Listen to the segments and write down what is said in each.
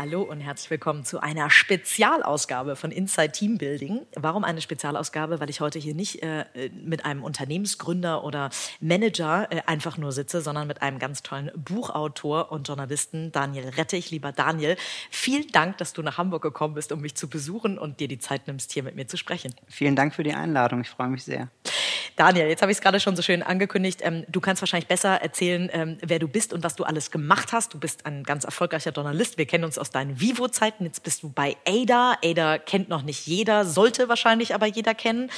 Hallo und herzlich willkommen zu einer Spezialausgabe von Inside Team Building. Warum eine Spezialausgabe? Weil ich heute hier nicht äh, mit einem Unternehmensgründer oder Manager äh, einfach nur sitze, sondern mit einem ganz tollen Buchautor und Journalisten, Daniel Rettich. Lieber Daniel, vielen Dank, dass du nach Hamburg gekommen bist, um mich zu besuchen und dir die Zeit nimmst, hier mit mir zu sprechen. Vielen Dank für die Einladung. Ich freue mich sehr. Daniel, jetzt habe ich es gerade schon so schön angekündigt. Ähm, du kannst wahrscheinlich besser erzählen, ähm, wer du bist und was du alles gemacht hast. Du bist ein ganz erfolgreicher Journalist. Wir kennen uns aus deinen Vivo-Zeiten. Jetzt bist du bei Ada. Ada kennt noch nicht jeder, sollte wahrscheinlich aber jeder kennen.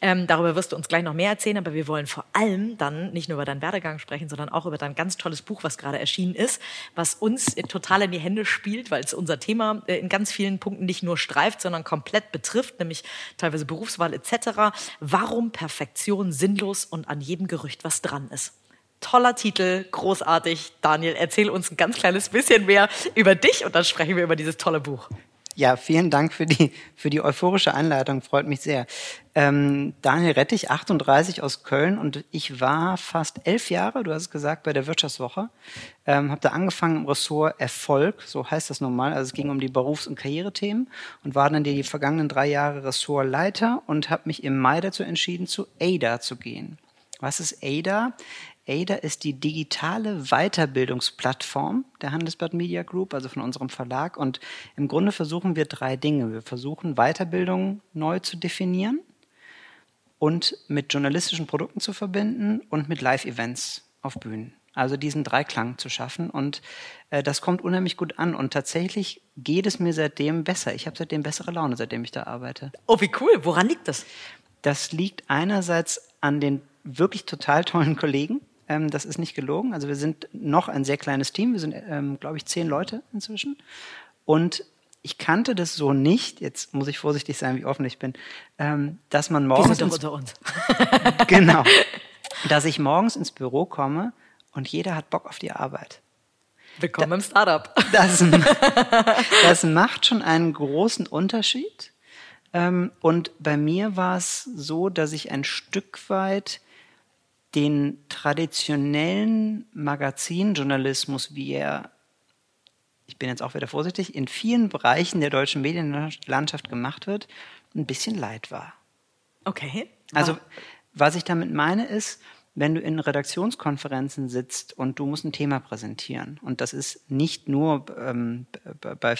Ähm, darüber wirst du uns gleich noch mehr erzählen. Aber wir wollen vor allem dann nicht nur über deinen Werdegang sprechen, sondern auch über dein ganz tolles Buch, was gerade erschienen ist, was uns total in die Hände spielt, weil es unser Thema äh, in ganz vielen Punkten nicht nur streift, sondern komplett betrifft, nämlich teilweise Berufswahl etc. Warum Perfektion sinnlos und an jedem Gerücht was dran ist. Toller Titel, großartig. Daniel, erzähl uns ein ganz kleines bisschen mehr über dich und dann sprechen wir über dieses tolle Buch. Ja, vielen Dank für die, für die euphorische Einleitung, freut mich sehr. Ähm, Daniel Rettich, 38 aus Köln und ich war fast elf Jahre, du hast es gesagt, bei der Wirtschaftswoche. Ähm, habe da angefangen im Ressort Erfolg, so heißt das normal, also es ging um die Berufs- und Karrierethemen und war dann die, vergangenen drei Jahre Ressortleiter und habe mich im Mai dazu entschieden, zu ADA zu gehen. Was ist ADA? ADA ist die digitale Weiterbildungsplattform der Handelsblatt Media Group, also von unserem Verlag. Und im Grunde versuchen wir drei Dinge. Wir versuchen Weiterbildung neu zu definieren und mit journalistischen Produkten zu verbinden und mit Live-Events auf Bühnen. Also diesen Dreiklang zu schaffen. Und äh, das kommt unheimlich gut an. Und tatsächlich geht es mir seitdem besser. Ich habe seitdem bessere Laune, seitdem ich da arbeite. Oh, wie cool. Woran liegt das? Das liegt einerseits an den wirklich total tollen Kollegen, ähm, das ist nicht gelogen. Also wir sind noch ein sehr kleines Team. Wir sind, ähm, glaube ich, zehn Leute inzwischen. Und ich kannte das so nicht, jetzt muss ich vorsichtig sein, wie offen ich bin, ähm, dass man morgens. Wir sind doch unter uns. genau. Dass ich morgens ins Büro komme und jeder hat Bock auf die Arbeit. Willkommen da, im Startup. Das, das macht schon einen großen Unterschied. Ähm, und bei mir war es so, dass ich ein Stück weit den traditionellen Magazinjournalismus, wie er, ich bin jetzt auch wieder vorsichtig, in vielen Bereichen der deutschen Medienlandschaft gemacht wird, ein bisschen leid war. Okay. Also, was ich damit meine, ist, wenn du in Redaktionskonferenzen sitzt und du musst ein Thema präsentieren, und das ist nicht nur ähm, bei,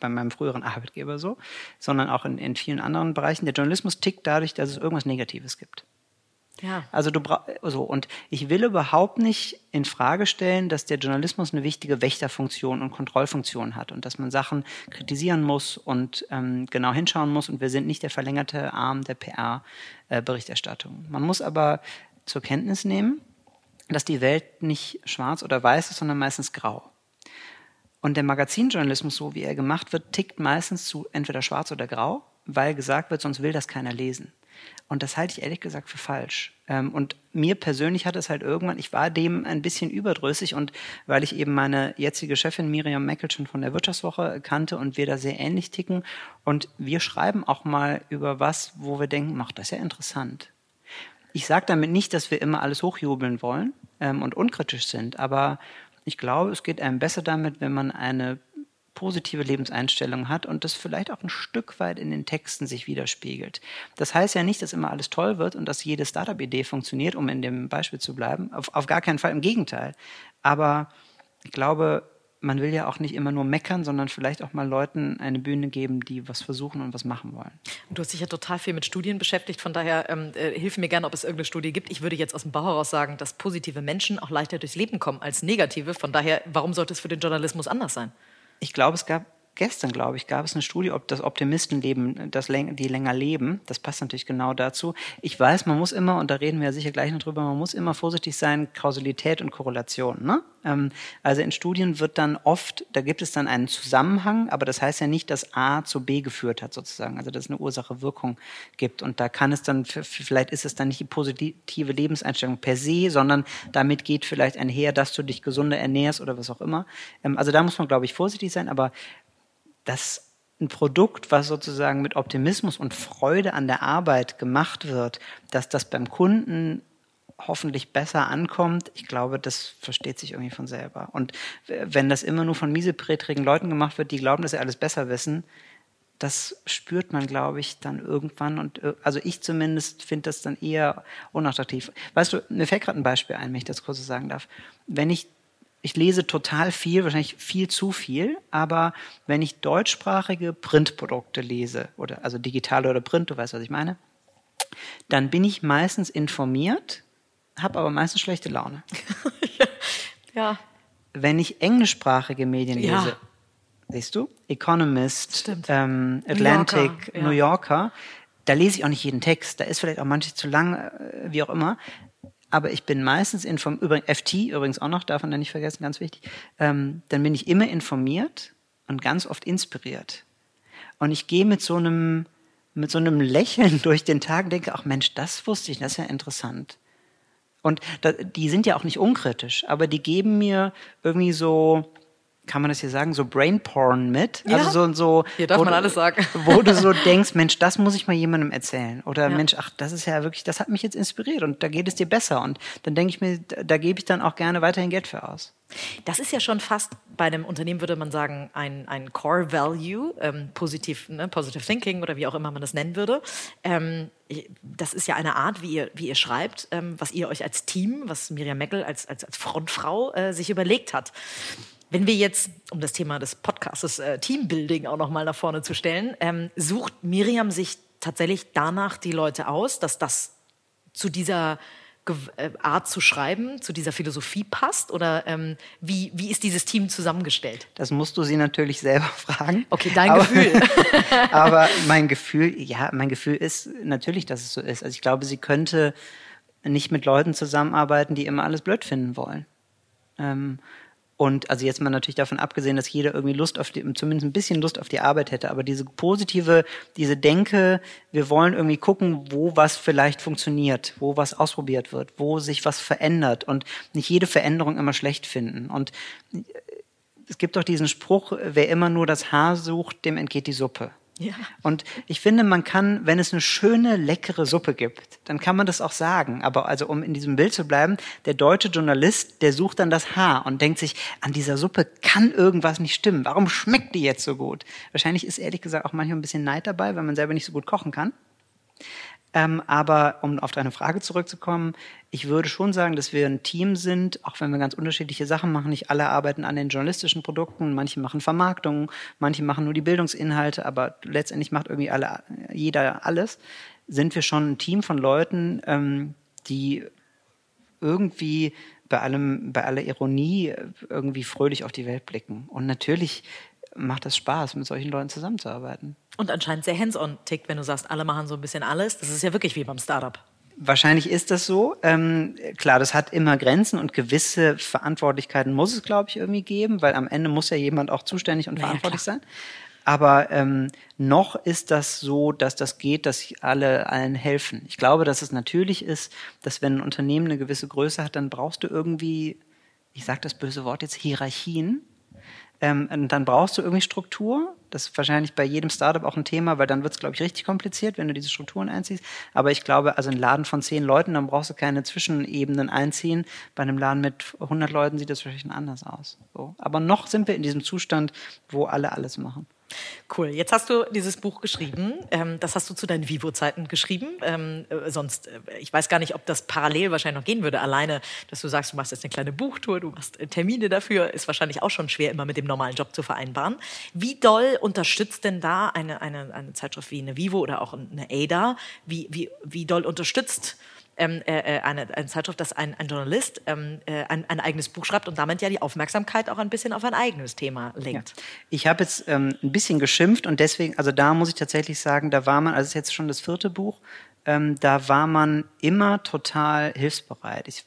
bei, meinem früheren Arbeitgeber so, sondern auch in, in vielen anderen Bereichen, der Journalismus tickt dadurch, dass es irgendwas Negatives gibt. Ja. Also du brauchst so und ich will überhaupt nicht in Frage stellen, dass der Journalismus eine wichtige Wächterfunktion und Kontrollfunktion hat und dass man Sachen kritisieren muss und ähm, genau hinschauen muss und wir sind nicht der verlängerte Arm der PR-Berichterstattung. Man muss aber zur Kenntnis nehmen, dass die Welt nicht schwarz oder weiß ist, sondern meistens grau. Und der Magazinjournalismus, so wie er gemacht wird, tickt meistens zu entweder schwarz oder grau, weil gesagt wird, sonst will das keiner lesen. Und das halte ich ehrlich gesagt für falsch. Ähm, und mir persönlich hat es halt irgendwann, ich war dem ein bisschen überdrüssig und weil ich eben meine jetzige Chefin Miriam Meckel schon von der Wirtschaftswoche kannte und wir da sehr ähnlich ticken und wir schreiben auch mal über was, wo wir denken, macht das ja interessant. Ich sage damit nicht, dass wir immer alles hochjubeln wollen ähm, und unkritisch sind, aber ich glaube, es geht einem besser damit, wenn man eine positive Lebenseinstellung hat und das vielleicht auch ein Stück weit in den Texten sich widerspiegelt. Das heißt ja nicht, dass immer alles toll wird und dass jede Startup-Idee funktioniert, um in dem Beispiel zu bleiben. Auf, auf gar keinen Fall, im Gegenteil. Aber ich glaube, man will ja auch nicht immer nur meckern, sondern vielleicht auch mal Leuten eine Bühne geben, die was versuchen und was machen wollen. Du hast dich ja total viel mit Studien beschäftigt, von daher ähm, äh, hilf mir gerne, ob es irgendeine Studie gibt. Ich würde jetzt aus dem Bau heraus sagen, dass positive Menschen auch leichter durchs Leben kommen als negative. Von daher, warum sollte es für den Journalismus anders sein? Ich glaube, es gab gestern, glaube ich, gab es eine Studie, ob das Optimistenleben, das, die länger leben. Das passt natürlich genau dazu. Ich weiß, man muss immer, und da reden wir ja sicher gleich noch drüber, man muss immer vorsichtig sein, Kausalität und Korrelation. Ne? Ähm, also in Studien wird dann oft, da gibt es dann einen Zusammenhang, aber das heißt ja nicht, dass A zu B geführt hat sozusagen, also dass es eine Ursache-Wirkung gibt. Und da kann es dann, vielleicht ist es dann nicht die positive Lebenseinstellung per se, sondern damit geht vielleicht einher, dass du dich gesunder ernährst oder was auch immer. Ähm, also da muss man, glaube ich, vorsichtig sein, aber das ein Produkt, was sozusagen mit Optimismus und Freude an der Arbeit gemacht wird, dass das beim Kunden hoffentlich besser ankommt, ich glaube, das versteht sich irgendwie von selber. Und wenn das immer nur von mieseprätrigen Leuten gemacht wird, die glauben, dass sie alles besser wissen, das spürt man, glaube ich, dann irgendwann. Und äh, also ich zumindest finde das dann eher unattraktiv. Weißt du, mir fällt gerade ein Beispiel ein, wenn ich das kurz sagen darf. Wenn ich ich lese total viel, wahrscheinlich viel zu viel, aber wenn ich deutschsprachige Printprodukte lese, oder also digitale oder Print, du weißt, was ich meine, dann bin ich meistens informiert, habe aber meistens schlechte Laune. ja. Wenn ich englischsprachige Medien lese, ja. siehst du, Economist, ähm, Atlantic, New Yorker, ja. New Yorker, da lese ich auch nicht jeden Text, da ist vielleicht auch manches zu lang, äh, wie auch immer. Aber ich bin meistens informiert, übrigens FT übrigens auch noch, darf man nicht vergessen, ganz wichtig, ähm, dann bin ich immer informiert und ganz oft inspiriert. Und ich gehe mit so einem, mit so einem Lächeln durch den Tag und denke, ach Mensch, das wusste ich, das ist ja interessant. Und da, die sind ja auch nicht unkritisch, aber die geben mir irgendwie so, kann man das hier sagen, so Brainporn mit. Ja. Also so, so hier darf man alles sagen. Wo du so denkst, Mensch, das muss ich mal jemandem erzählen. Oder ja. Mensch, ach, das ist ja wirklich, das hat mich jetzt inspiriert und da geht es dir besser. Und dann denke ich mir, da, da gebe ich dann auch gerne weiterhin Geld für aus. Das ist ja schon fast bei einem Unternehmen, würde man sagen, ein, ein Core Value, ähm, positiv, ne, Positive Thinking oder wie auch immer man das nennen würde. Ähm, das ist ja eine Art, wie ihr, wie ihr schreibt, ähm, was ihr euch als Team, was Miriam Meckel als, als, als Frontfrau äh, sich überlegt hat. Wenn wir jetzt, um das Thema des Podcasts äh, Teambuilding auch noch mal nach vorne zu stellen, ähm, sucht Miriam sich tatsächlich danach die Leute aus, dass das zu dieser äh, Art zu schreiben, zu dieser Philosophie passt? Oder ähm, wie, wie ist dieses Team zusammengestellt? Das musst du sie natürlich selber fragen. Okay, dein aber, Gefühl. aber mein Gefühl, ja, mein Gefühl ist natürlich, dass es so ist. Also ich glaube, sie könnte nicht mit Leuten zusammenarbeiten, die immer alles blöd finden wollen. Ähm, und also jetzt mal natürlich davon abgesehen, dass jeder irgendwie Lust auf die, zumindest ein bisschen Lust auf die Arbeit hätte, aber diese positive, diese Denke, wir wollen irgendwie gucken, wo was vielleicht funktioniert, wo was ausprobiert wird, wo sich was verändert und nicht jede Veränderung immer schlecht finden. Und es gibt doch diesen Spruch, wer immer nur das Haar sucht, dem entgeht die Suppe. Ja. Und ich finde, man kann, wenn es eine schöne, leckere Suppe gibt, dann kann man das auch sagen. Aber also, um in diesem Bild zu bleiben, der deutsche Journalist, der sucht dann das Haar und denkt sich, an dieser Suppe kann irgendwas nicht stimmen. Warum schmeckt die jetzt so gut? Wahrscheinlich ist ehrlich gesagt auch manchmal ein bisschen Neid dabei, weil man selber nicht so gut kochen kann. Ähm, aber um auf deine Frage zurückzukommen, ich würde schon sagen, dass wir ein Team sind, auch wenn wir ganz unterschiedliche Sachen machen. Nicht alle arbeiten an den journalistischen Produkten, manche machen Vermarktung, manche machen nur die Bildungsinhalte, aber letztendlich macht irgendwie alle, jeder alles. Sind wir schon ein Team von Leuten, ähm, die irgendwie bei allem, bei aller Ironie irgendwie fröhlich auf die Welt blicken. Und natürlich macht es Spaß, mit solchen Leuten zusammenzuarbeiten. Und anscheinend sehr hands-on tickt, wenn du sagst, alle machen so ein bisschen alles. Das ist ja wirklich wie beim Startup. Wahrscheinlich ist das so. Ähm, klar, das hat immer Grenzen und gewisse Verantwortlichkeiten muss es, glaube ich, irgendwie geben, weil am Ende muss ja jemand auch zuständig und naja, verantwortlich klar. sein. Aber ähm, noch ist das so, dass das geht, dass alle allen helfen. Ich glaube, dass es natürlich ist, dass wenn ein Unternehmen eine gewisse Größe hat, dann brauchst du irgendwie, ich sage das böse Wort jetzt, Hierarchien ähm, dann brauchst du irgendwie Struktur. Das ist wahrscheinlich bei jedem Startup auch ein Thema, weil dann wird es, glaube ich, richtig kompliziert, wenn du diese Strukturen einziehst. Aber ich glaube, also ein Laden von zehn Leuten, dann brauchst du keine Zwischenebenen einziehen. Bei einem Laden mit 100 Leuten sieht das wahrscheinlich anders aus. So. Aber noch sind wir in diesem Zustand, wo alle alles machen. Cool. Jetzt hast du dieses Buch geschrieben. Ähm, das hast du zu deinen Vivo-Zeiten geschrieben. Ähm, äh, sonst, äh, ich weiß gar nicht, ob das parallel wahrscheinlich noch gehen würde. Alleine, dass du sagst, du machst jetzt eine kleine Buchtour, du machst äh, Termine dafür, ist wahrscheinlich auch schon schwer, immer mit dem normalen Job zu vereinbaren. Wie doll unterstützt denn da eine, eine, eine Zeitschrift wie eine Vivo oder auch eine ADA? Wie, wie, wie doll unterstützt ähm, äh, äh, eine, eine, Zeitschrift, dass ein, ein Journalist ähm, äh, ein, ein, eigenes Buch schreibt und damit ja die Aufmerksamkeit auch ein bisschen auf ein eigenes Thema lenkt. Ja. Ich habe jetzt ähm, ein bisschen geschimpft und deswegen, also da muss ich tatsächlich sagen, da war man, also es ist jetzt schon das vierte Buch, ähm, da war man immer total hilfsbereit. Ich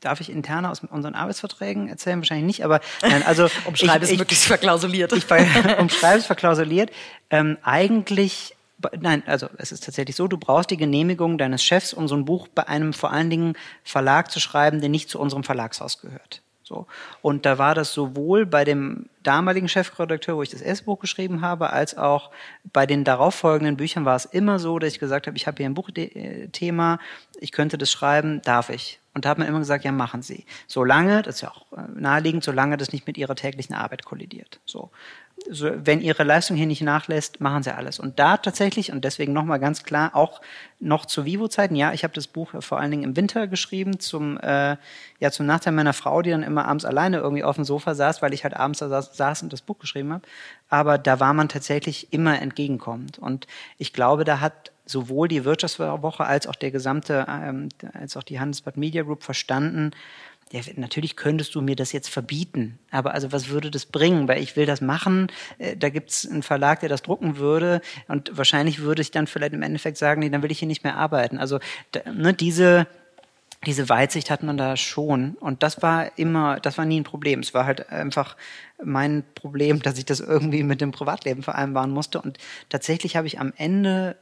Darf ich interne aus unseren Arbeitsverträgen erzählen? Wahrscheinlich nicht, aber nein, also umschreibe es möglichst verklausuliert. Ich, umschreibe es verklausuliert. Ähm, eigentlich, nein, also es ist tatsächlich so, du brauchst die Genehmigung deines Chefs, um so ein Buch bei einem vor allen Dingen Verlag zu schreiben, der nicht zu unserem Verlagshaus gehört. So. Und da war das sowohl bei dem damaligen Chefredakteur, wo ich das erste Buch geschrieben habe, als auch bei den darauffolgenden Büchern war es immer so, dass ich gesagt habe, ich habe hier ein Buchthema, ich könnte das schreiben, darf ich. Und da hat man immer gesagt, ja, machen Sie. Solange, das ist ja auch äh, naheliegend, solange das nicht mit Ihrer täglichen Arbeit kollidiert. So so, wenn ihre Leistung hier nicht nachlässt, machen sie alles. Und da tatsächlich, und deswegen nochmal ganz klar, auch noch zu Vivo-Zeiten, ja, ich habe das Buch vor allen Dingen im Winter geschrieben, zum, äh, ja, zum Nachteil meiner Frau, die dann immer abends alleine irgendwie auf dem Sofa saß, weil ich halt abends da saß, saß und das Buch geschrieben habe. Aber da war man tatsächlich immer entgegenkommend. Und ich glaube, da hat sowohl die Wirtschaftswoche als auch der gesamte, ähm, als auch die Handelsblatt Media Group verstanden, ja, natürlich könntest du mir das jetzt verbieten, aber also was würde das bringen? Weil ich will das machen, äh, da gibt's einen Verlag, der das drucken würde und wahrscheinlich würde ich dann vielleicht im Endeffekt sagen, nee, dann will ich hier nicht mehr arbeiten. Also ne, diese, diese Weitsicht hat man da schon und das war immer, das war nie ein Problem. Es war halt einfach mein Problem, dass ich das irgendwie mit dem Privatleben vereinbaren musste und tatsächlich habe ich am Ende,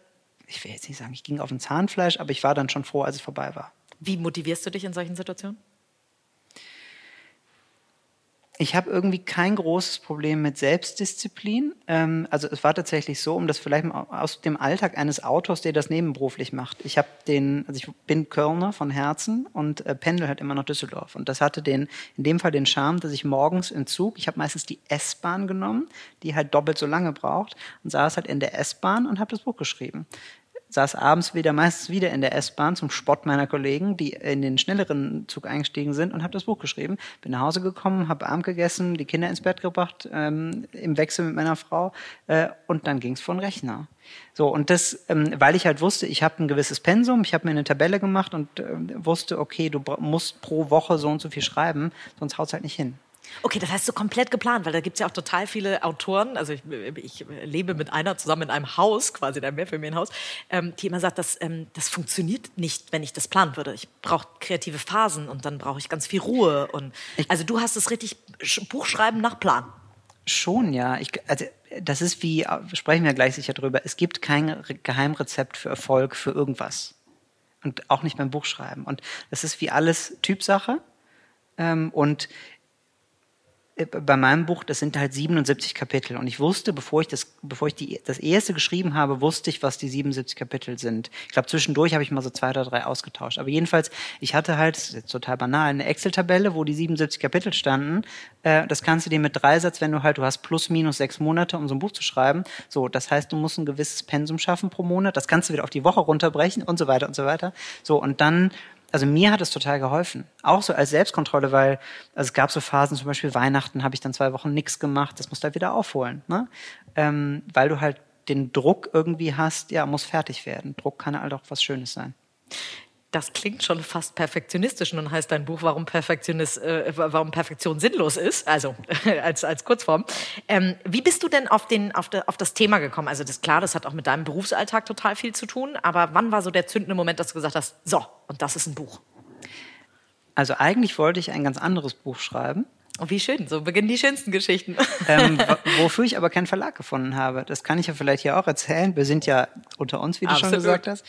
ich will jetzt nicht sagen, ich ging auf ein Zahnfleisch, aber ich war dann schon froh, als es vorbei war. Wie motivierst du dich in solchen Situationen? Ich habe irgendwie kein großes Problem mit Selbstdisziplin. Ähm, also es war tatsächlich so, um das vielleicht mal aus dem Alltag eines Autors, der das nebenberuflich macht. Ich habe den, also ich bin Kölner von Herzen und äh, pendel halt immer nach Düsseldorf. Und das hatte den, in dem Fall den Charme, dass ich morgens im Zug, ich habe meistens die S-Bahn genommen, die halt doppelt so lange braucht, und saß halt in der S-Bahn und habe das Buch geschrieben saß abends wieder, meistens wieder in der S-Bahn zum Spott meiner Kollegen, die in den schnelleren Zug eingestiegen sind und habe das Buch geschrieben. Bin nach Hause gekommen, habe Abend gegessen, die Kinder ins Bett gebracht, ähm, im Wechsel mit meiner Frau äh, und dann ging es von Rechner. So, und das, ähm, weil ich halt wusste, ich habe ein gewisses Pensum, ich habe mir eine Tabelle gemacht und äh, wusste, okay, du musst pro Woche so und so viel schreiben, sonst haut es halt nicht hin. Okay, das heißt so komplett geplant, weil da gibt es ja auch total viele Autoren, also ich, ich, lebe mit einer zusammen in einem Haus, quasi in einem Mehrfamilienhaus, ähm, die immer sagt, das, ähm, das funktioniert nicht, wenn ich das planen würde. Ich brauche kreative Phasen und dann brauche ich ganz viel Ruhe. Und, also du hast es richtig Buchschreiben nach Plan. Schon, ja. Ich, also das ist wie, sprechen wir gleich sicher drüber, es gibt kein Geheimrezept für Erfolg für irgendwas. Und auch nicht beim Buchschreiben. Und das ist wie alles Typsache. Ähm, und äh, bei meinem Buch, das sind halt 77 Kapitel. Und ich wusste, bevor ich das, bevor ich die, das erste geschrieben habe, wusste ich, was die 77 Kapitel sind. Ich glaube, zwischendurch habe ich mal so zwei oder drei ausgetauscht. Aber jedenfalls, ich hatte halt, das ist jetzt total banal, eine Excel-Tabelle, wo die 77 Kapitel standen. Äh, das kannst du dir mit Dreisatz, wenn du halt, du hast plus minus sechs Monate, um so ein Buch zu schreiben. So, das heißt, du musst ein gewisses Pensum schaffen pro Monat. Das kannst du wieder auf die Woche runterbrechen und so weiter und so weiter. So, und dann also mir hat es total geholfen. Auch so als Selbstkontrolle, weil also es gab so Phasen, zum Beispiel Weihnachten habe ich dann zwei Wochen nichts gemacht, das musst du halt wieder aufholen. Ne? Ähm, weil du halt den Druck irgendwie hast, ja, muss fertig werden. Druck kann halt auch was Schönes sein das klingt schon fast perfektionistisch. Nun heißt dein Buch, warum, Perfektionist, äh, warum Perfektion sinnlos ist, also als, als Kurzform. Ähm, wie bist du denn auf, den, auf, de, auf das Thema gekommen? Also das klar, das hat auch mit deinem Berufsalltag total viel zu tun, aber wann war so der zündende Moment, dass du gesagt hast, so, und das ist ein Buch? Also eigentlich wollte ich ein ganz anderes Buch schreiben. Oh, wie schön, so beginnen die schönsten Geschichten. Ähm, wofür ich aber keinen Verlag gefunden habe. Das kann ich ja vielleicht hier auch erzählen. Wir sind ja unter uns, wie du Absolut. schon gesagt hast.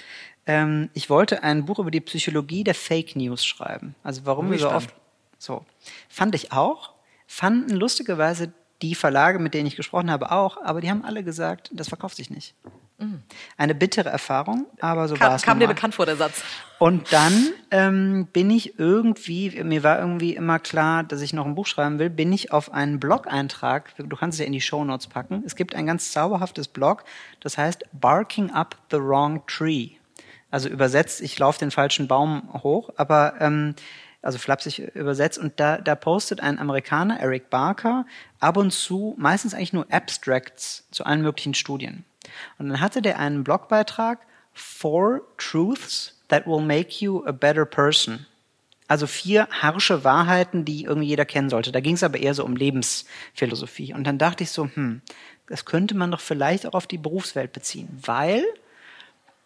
Ähm, ich wollte ein Buch über die Psychologie der Fake News schreiben. Also warum wir so oft so. Fand ich auch. Fanden lustigerweise die Verlage, mit denen ich gesprochen habe, auch, aber die haben alle gesagt, das verkauft sich nicht. Mhm. Eine bittere Erfahrung, aber so war es. Kam dir bekannt vor der Satz. Und dann ähm, bin ich irgendwie, mir war irgendwie immer klar, dass ich noch ein Buch schreiben will, bin ich auf einen Blog-Eintrag, du kannst es ja in die Show Notes packen. Es gibt ein ganz zauberhaftes Blog, das heißt Barking Up the Wrong Tree. Also übersetzt, ich laufe den falschen Baum hoch, aber ähm, also flapsig übersetzt. Und da, da postet ein Amerikaner, Eric Barker, ab und zu, meistens eigentlich nur Abstracts zu allen möglichen Studien. Und dann hatte der einen Blogbeitrag, Four Truths that will make you a better person. Also vier harsche Wahrheiten, die irgendwie jeder kennen sollte. Da ging es aber eher so um Lebensphilosophie. Und dann dachte ich so, hm, das könnte man doch vielleicht auch auf die Berufswelt beziehen, weil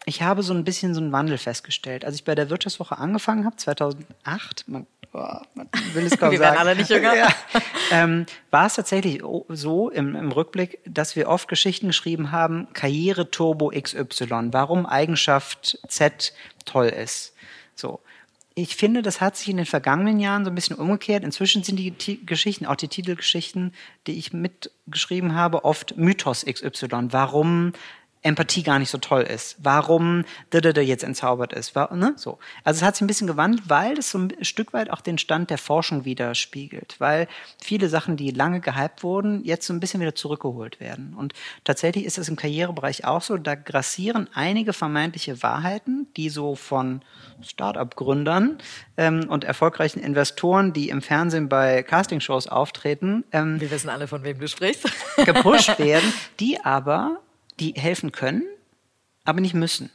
ich habe so ein bisschen so einen Wandel festgestellt. Als ich bei der Wirtschaftswoche angefangen habe, 2008, man, oh, man will es kaum Wir sagen. werden alle nicht jünger. Ja, ähm, war es tatsächlich so im, im Rückblick, dass wir oft Geschichten geschrieben haben, Karriere Turbo XY, warum Eigenschaft Z toll ist. So. Ich finde, das hat sich in den vergangenen Jahren so ein bisschen umgekehrt. Inzwischen sind die Ti- Geschichten, auch die Titelgeschichten, die ich mitgeschrieben habe, oft Mythos XY. Warum Empathie gar nicht so toll ist, warum jetzt entzaubert ist, ne? so. Also es hat sich ein bisschen gewandelt, weil es so ein Stück weit auch den Stand der Forschung widerspiegelt, weil viele Sachen, die lange gehypt wurden, jetzt so ein bisschen wieder zurückgeholt werden. Und tatsächlich ist es im Karrierebereich auch so, da grassieren einige vermeintliche Wahrheiten, die so von Start-up-Gründern ähm, und erfolgreichen Investoren, die im Fernsehen bei Castingshows auftreten, ähm, Wir wissen alle, von wem du sprichst. gepusht werden, die aber, die helfen können, aber nicht müssen.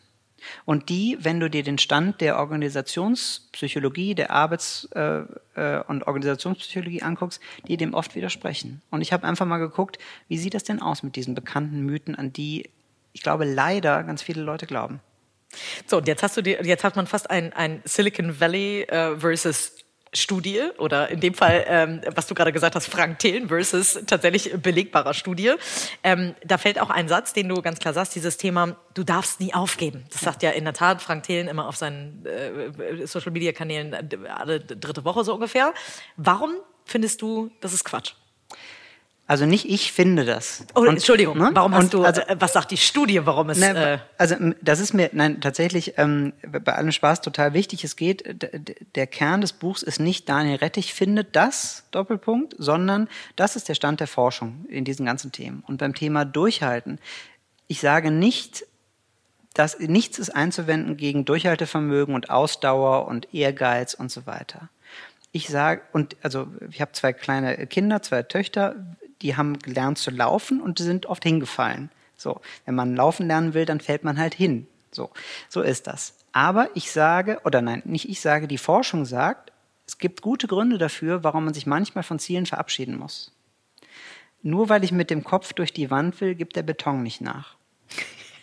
Und die, wenn du dir den Stand der Organisationspsychologie, der Arbeits- äh, äh, und Organisationspsychologie anguckst, die dem oft widersprechen. Und ich habe einfach mal geguckt, wie sieht das denn aus mit diesen bekannten Mythen, an die ich glaube leider ganz viele Leute glauben. So, und jetzt hast du dir, jetzt hat man fast ein, ein Silicon Valley äh, versus Studie oder in dem Fall, ähm, was du gerade gesagt hast, Frank Thelen versus tatsächlich belegbarer Studie. Ähm, da fällt auch ein Satz, den du ganz klar sagst, dieses Thema, du darfst nie aufgeben. Das sagt ja in der Tat Frank Thelen immer auf seinen äh, Social-Media-Kanälen äh, alle dritte Woche so ungefähr. Warum findest du, das ist Quatsch? Also nicht ich finde das. Oh, Und- Entschuldigung, ne? warum hast Und du, also, äh, was sagt die Studie, warum es... Ne, äh, also das ist mir nein tatsächlich ähm, bei allem Spaß total wichtig. Es geht der Kern des Buchs ist nicht Daniel Rettich findet das Doppelpunkt, sondern das ist der Stand der Forschung in diesen ganzen Themen. Und beim Thema Durchhalten, ich sage nicht, dass nichts ist einzuwenden gegen Durchhaltevermögen und Ausdauer und Ehrgeiz und so weiter. Ich sage, und also ich habe zwei kleine Kinder, zwei Töchter, die haben gelernt zu laufen und sind oft hingefallen. So, wenn man laufen lernen will, dann fällt man halt hin. So, so ist das. Aber ich sage, oder nein, nicht ich sage, die Forschung sagt, es gibt gute Gründe dafür, warum man sich manchmal von Zielen verabschieden muss. Nur weil ich mit dem Kopf durch die Wand will, gibt der Beton nicht nach.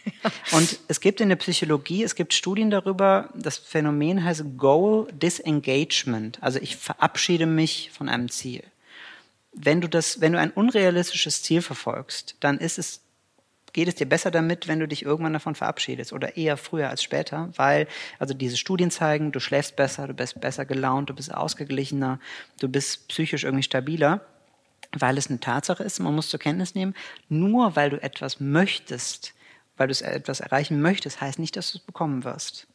Und es gibt in der Psychologie, es gibt Studien darüber, das Phänomen heißt Goal Disengagement. Also ich verabschiede mich von einem Ziel. Wenn du das, wenn du ein unrealistisches Ziel verfolgst, dann ist es, geht es dir besser damit, wenn du dich irgendwann davon verabschiedest oder eher früher als später, weil, also diese Studien zeigen, du schläfst besser, du bist besser gelaunt, du bist ausgeglichener, du bist psychisch irgendwie stabiler weil es eine Tatsache ist, man muss zur Kenntnis nehmen, nur weil du etwas möchtest, weil du es etwas erreichen möchtest, heißt nicht, dass du es bekommen wirst.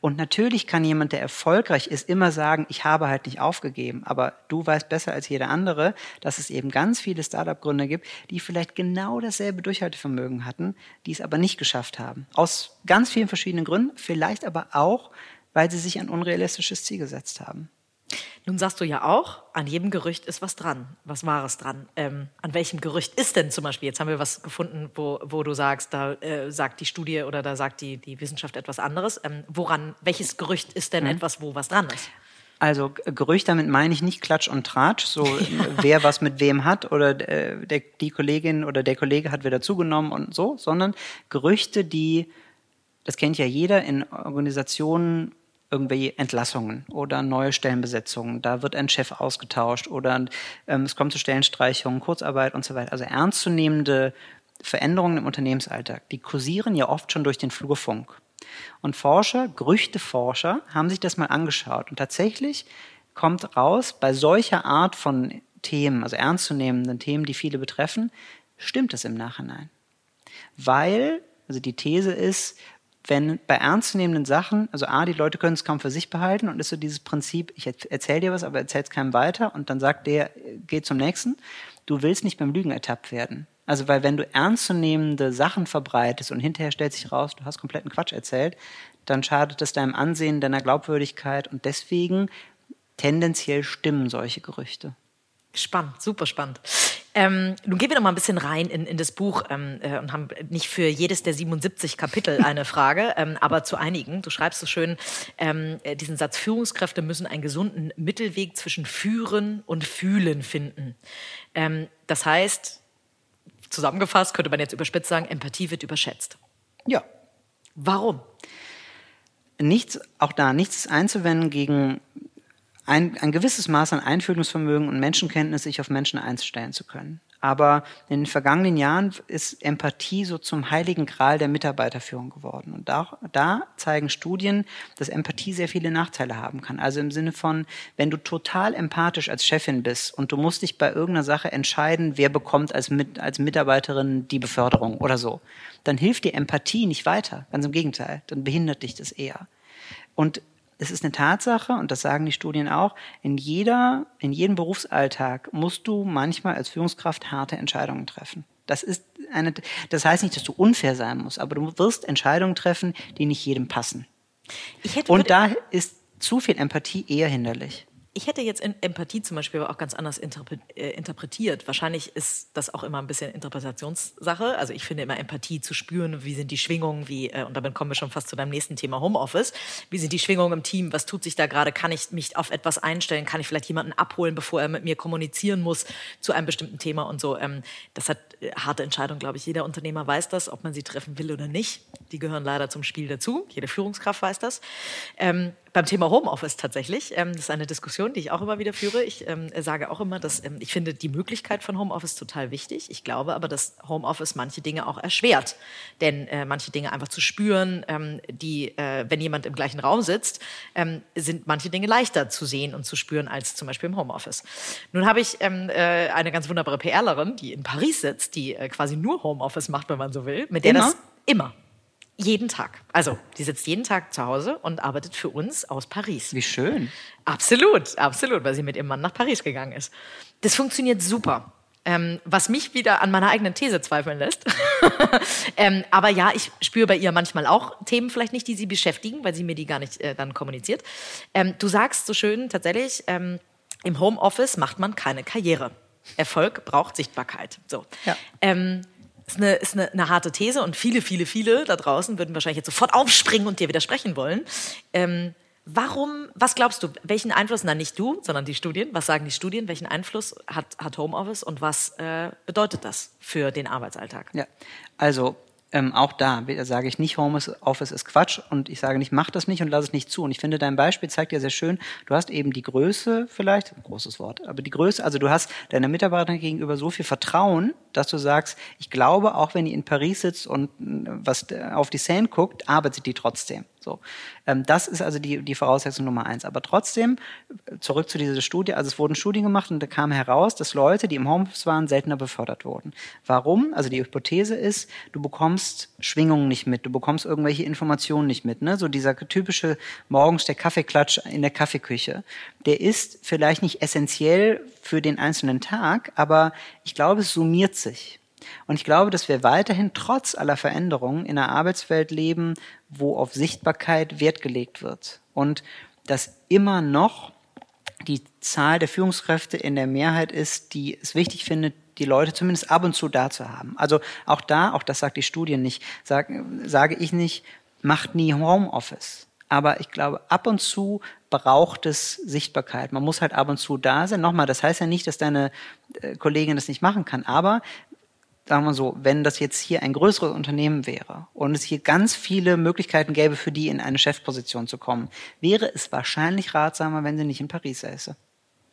Und natürlich kann jemand, der erfolgreich ist, immer sagen, ich habe halt nicht aufgegeben. Aber du weißt besser als jeder andere, dass es eben ganz viele Startup-Gründer gibt, die vielleicht genau dasselbe Durchhaltevermögen hatten, die es aber nicht geschafft haben. Aus ganz vielen verschiedenen Gründen, vielleicht aber auch, weil sie sich ein unrealistisches Ziel gesetzt haben. Nun sagst du ja auch, an jedem Gerücht ist was dran, was Wahres dran. Ähm, an welchem Gerücht ist denn zum Beispiel, jetzt haben wir was gefunden, wo, wo du sagst, da äh, sagt die Studie oder da sagt die, die Wissenschaft etwas anderes. Ähm, woran, welches Gerücht ist denn etwas, wo was dran ist? Also Gerücht, damit meine ich nicht Klatsch und Tratsch, so wer was mit wem hat oder äh, der, die Kollegin oder der Kollege hat wieder zugenommen und so, sondern Gerüchte, die, das kennt ja jeder in Organisationen, irgendwelche Entlassungen oder neue Stellenbesetzungen, da wird ein Chef ausgetauscht oder ähm, es kommt zu Stellenstreichungen, Kurzarbeit und so weiter. Also ernstzunehmende Veränderungen im Unternehmensalltag, die kursieren ja oft schon durch den Flurfunk. Und Forscher, Gerüchteforscher, haben sich das mal angeschaut. Und tatsächlich kommt raus, bei solcher Art von Themen, also ernstzunehmenden Themen, die viele betreffen, stimmt es im Nachhinein. Weil, also die These ist, wenn bei ernstzunehmenden Sachen, also A, die Leute können es kaum für sich behalten und ist so dieses Prinzip, ich erzähle dir was, aber erzähl es keinem weiter und dann sagt der, geh zum nächsten. Du willst nicht beim Lügen ertappt werden. Also, weil wenn du ernstzunehmende Sachen verbreitest und hinterher stellt sich raus, du hast kompletten Quatsch erzählt, dann schadet es deinem Ansehen, deiner Glaubwürdigkeit und deswegen tendenziell stimmen solche Gerüchte. Spannend, super spannend. Ähm, nun gehen wir noch mal ein bisschen rein in, in das Buch ähm, äh, und haben nicht für jedes der 77 Kapitel eine Frage, ähm, aber zu einigen. Du schreibst so schön ähm, äh, diesen Satz, Führungskräfte müssen einen gesunden Mittelweg zwischen Führen und Fühlen finden. Ähm, das heißt, zusammengefasst könnte man jetzt überspitzt sagen, Empathie wird überschätzt. Ja. Warum? Nichts, auch da nichts einzuwenden gegen ein, ein gewisses Maß an Einfühlungsvermögen und Menschenkenntnis, sich auf Menschen einstellen zu können. Aber in den vergangenen Jahren ist Empathie so zum heiligen Gral der Mitarbeiterführung geworden. Und da, da zeigen Studien, dass Empathie sehr viele Nachteile haben kann. Also im Sinne von, wenn du total empathisch als Chefin bist und du musst dich bei irgendeiner Sache entscheiden, wer bekommt als, mit, als Mitarbeiterin die Beförderung oder so, dann hilft dir Empathie nicht weiter. Ganz im Gegenteil, dann behindert dich das eher. Und es ist eine Tatsache, und das sagen die Studien auch, in, jeder, in jedem Berufsalltag musst du manchmal als Führungskraft harte Entscheidungen treffen. Das, ist eine, das heißt nicht, dass du unfair sein musst, aber du wirst Entscheidungen treffen, die nicht jedem passen. und da ist zu viel Empathie eher hinderlich ich hätte jetzt Empathie zum Beispiel auch ganz anders äh, interpretiert. Wahrscheinlich ist das auch immer ein bisschen Interpretationssache. Also ich finde immer Empathie zu spüren, wie sind die Schwingungen, wie, äh, und damit kommen wir schon fast zu deinem nächsten Thema Homeoffice. Wie sind die Schwingungen im Team? Was tut sich da gerade? Kann ich mich auf etwas einstellen? Kann ich vielleicht jemanden abholen, bevor er mit mir kommunizieren muss zu einem bestimmten Thema und so? Ähm, das hat äh, harte Entscheidungen, glaube ich. Jeder Unternehmer weiß das, ob man sie treffen will oder nicht. Die gehören leider zum Spiel dazu. Jede Führungskraft weiß das. Beim Thema Homeoffice tatsächlich, ähm, das ist eine Diskussion, die ich auch immer wieder führe. Ich ähm, sage auch immer, dass ähm, ich finde die Möglichkeit von Homeoffice total wichtig. Ich glaube aber, dass Homeoffice manche Dinge auch erschwert. Denn äh, manche Dinge einfach zu spüren, ähm, die, äh, wenn jemand im gleichen Raum sitzt, ähm, sind manche Dinge leichter zu sehen und zu spüren als zum Beispiel im Homeoffice. Nun habe ich ähm, äh, eine ganz wunderbare PRlerin, die in Paris sitzt, die äh, quasi nur Homeoffice macht, wenn man so will, mit der immer? das immer jeden Tag. Also, die sitzt jeden Tag zu Hause und arbeitet für uns aus Paris. Wie schön. Absolut, absolut, weil sie mit ihrem Mann nach Paris gegangen ist. Das funktioniert super. Ähm, was mich wieder an meiner eigenen These zweifeln lässt. ähm, aber ja, ich spüre bei ihr manchmal auch Themen vielleicht nicht, die sie beschäftigen, weil sie mir die gar nicht äh, dann kommuniziert. Ähm, du sagst so schön tatsächlich, ähm, im Homeoffice macht man keine Karriere. Erfolg braucht Sichtbarkeit. So. Ja. Ist eine, ist eine, eine harte These und viele, viele, viele da draußen würden wahrscheinlich jetzt sofort aufspringen und dir widersprechen wollen. Ähm, warum, was glaubst du, welchen Einfluss, na nicht du, sondern die Studien, was sagen die Studien, welchen Einfluss hat, hat Homeoffice und was äh, bedeutet das für den Arbeitsalltag? Ja, also ähm, auch da sage ich nicht, Homeoffice ist Quatsch und ich sage nicht, mach das nicht und lass es nicht zu. Und ich finde, dein Beispiel zeigt ja sehr schön, du hast eben die Größe vielleicht, großes Wort, aber die Größe, also du hast deiner Mitarbeiterin gegenüber so viel Vertrauen, dass du sagst, ich glaube, auch wenn die in Paris sitzt und äh, was auf die Seine guckt, arbeitet die trotzdem. So, ähm, das ist also die, die Voraussetzung Nummer eins. Aber trotzdem, zurück zu dieser Studie, also es wurden Studien gemacht und da kam heraus, dass Leute, die im Homeoffice waren, seltener befördert wurden. Warum? Also die Hypothese ist, du bekommst Schwingungen nicht mit, du bekommst irgendwelche Informationen nicht mit. Ne? So dieser typische morgens der Kaffeeklatsch in der Kaffeeküche, der ist vielleicht nicht essentiell für den einzelnen Tag, aber ich glaube, es summiert sich. Und ich glaube, dass wir weiterhin trotz aller Veränderungen in einer Arbeitswelt leben, wo auf Sichtbarkeit Wert gelegt wird. Und dass immer noch die Zahl der Führungskräfte in der Mehrheit ist, die es wichtig findet, die Leute zumindest ab und zu da zu haben. Also auch da, auch das sagt die Studie nicht, sag, sage ich nicht, macht nie Homeoffice. Aber ich glaube, ab und zu braucht es Sichtbarkeit. Man muss halt ab und zu da sein. Nochmal, das heißt ja nicht, dass deine äh, Kollegin das nicht machen kann. Aber sagen wir so, wenn das jetzt hier ein größeres Unternehmen wäre und es hier ganz viele Möglichkeiten gäbe, für die in eine Chefposition zu kommen, wäre es wahrscheinlich ratsamer, wenn sie nicht in Paris säße.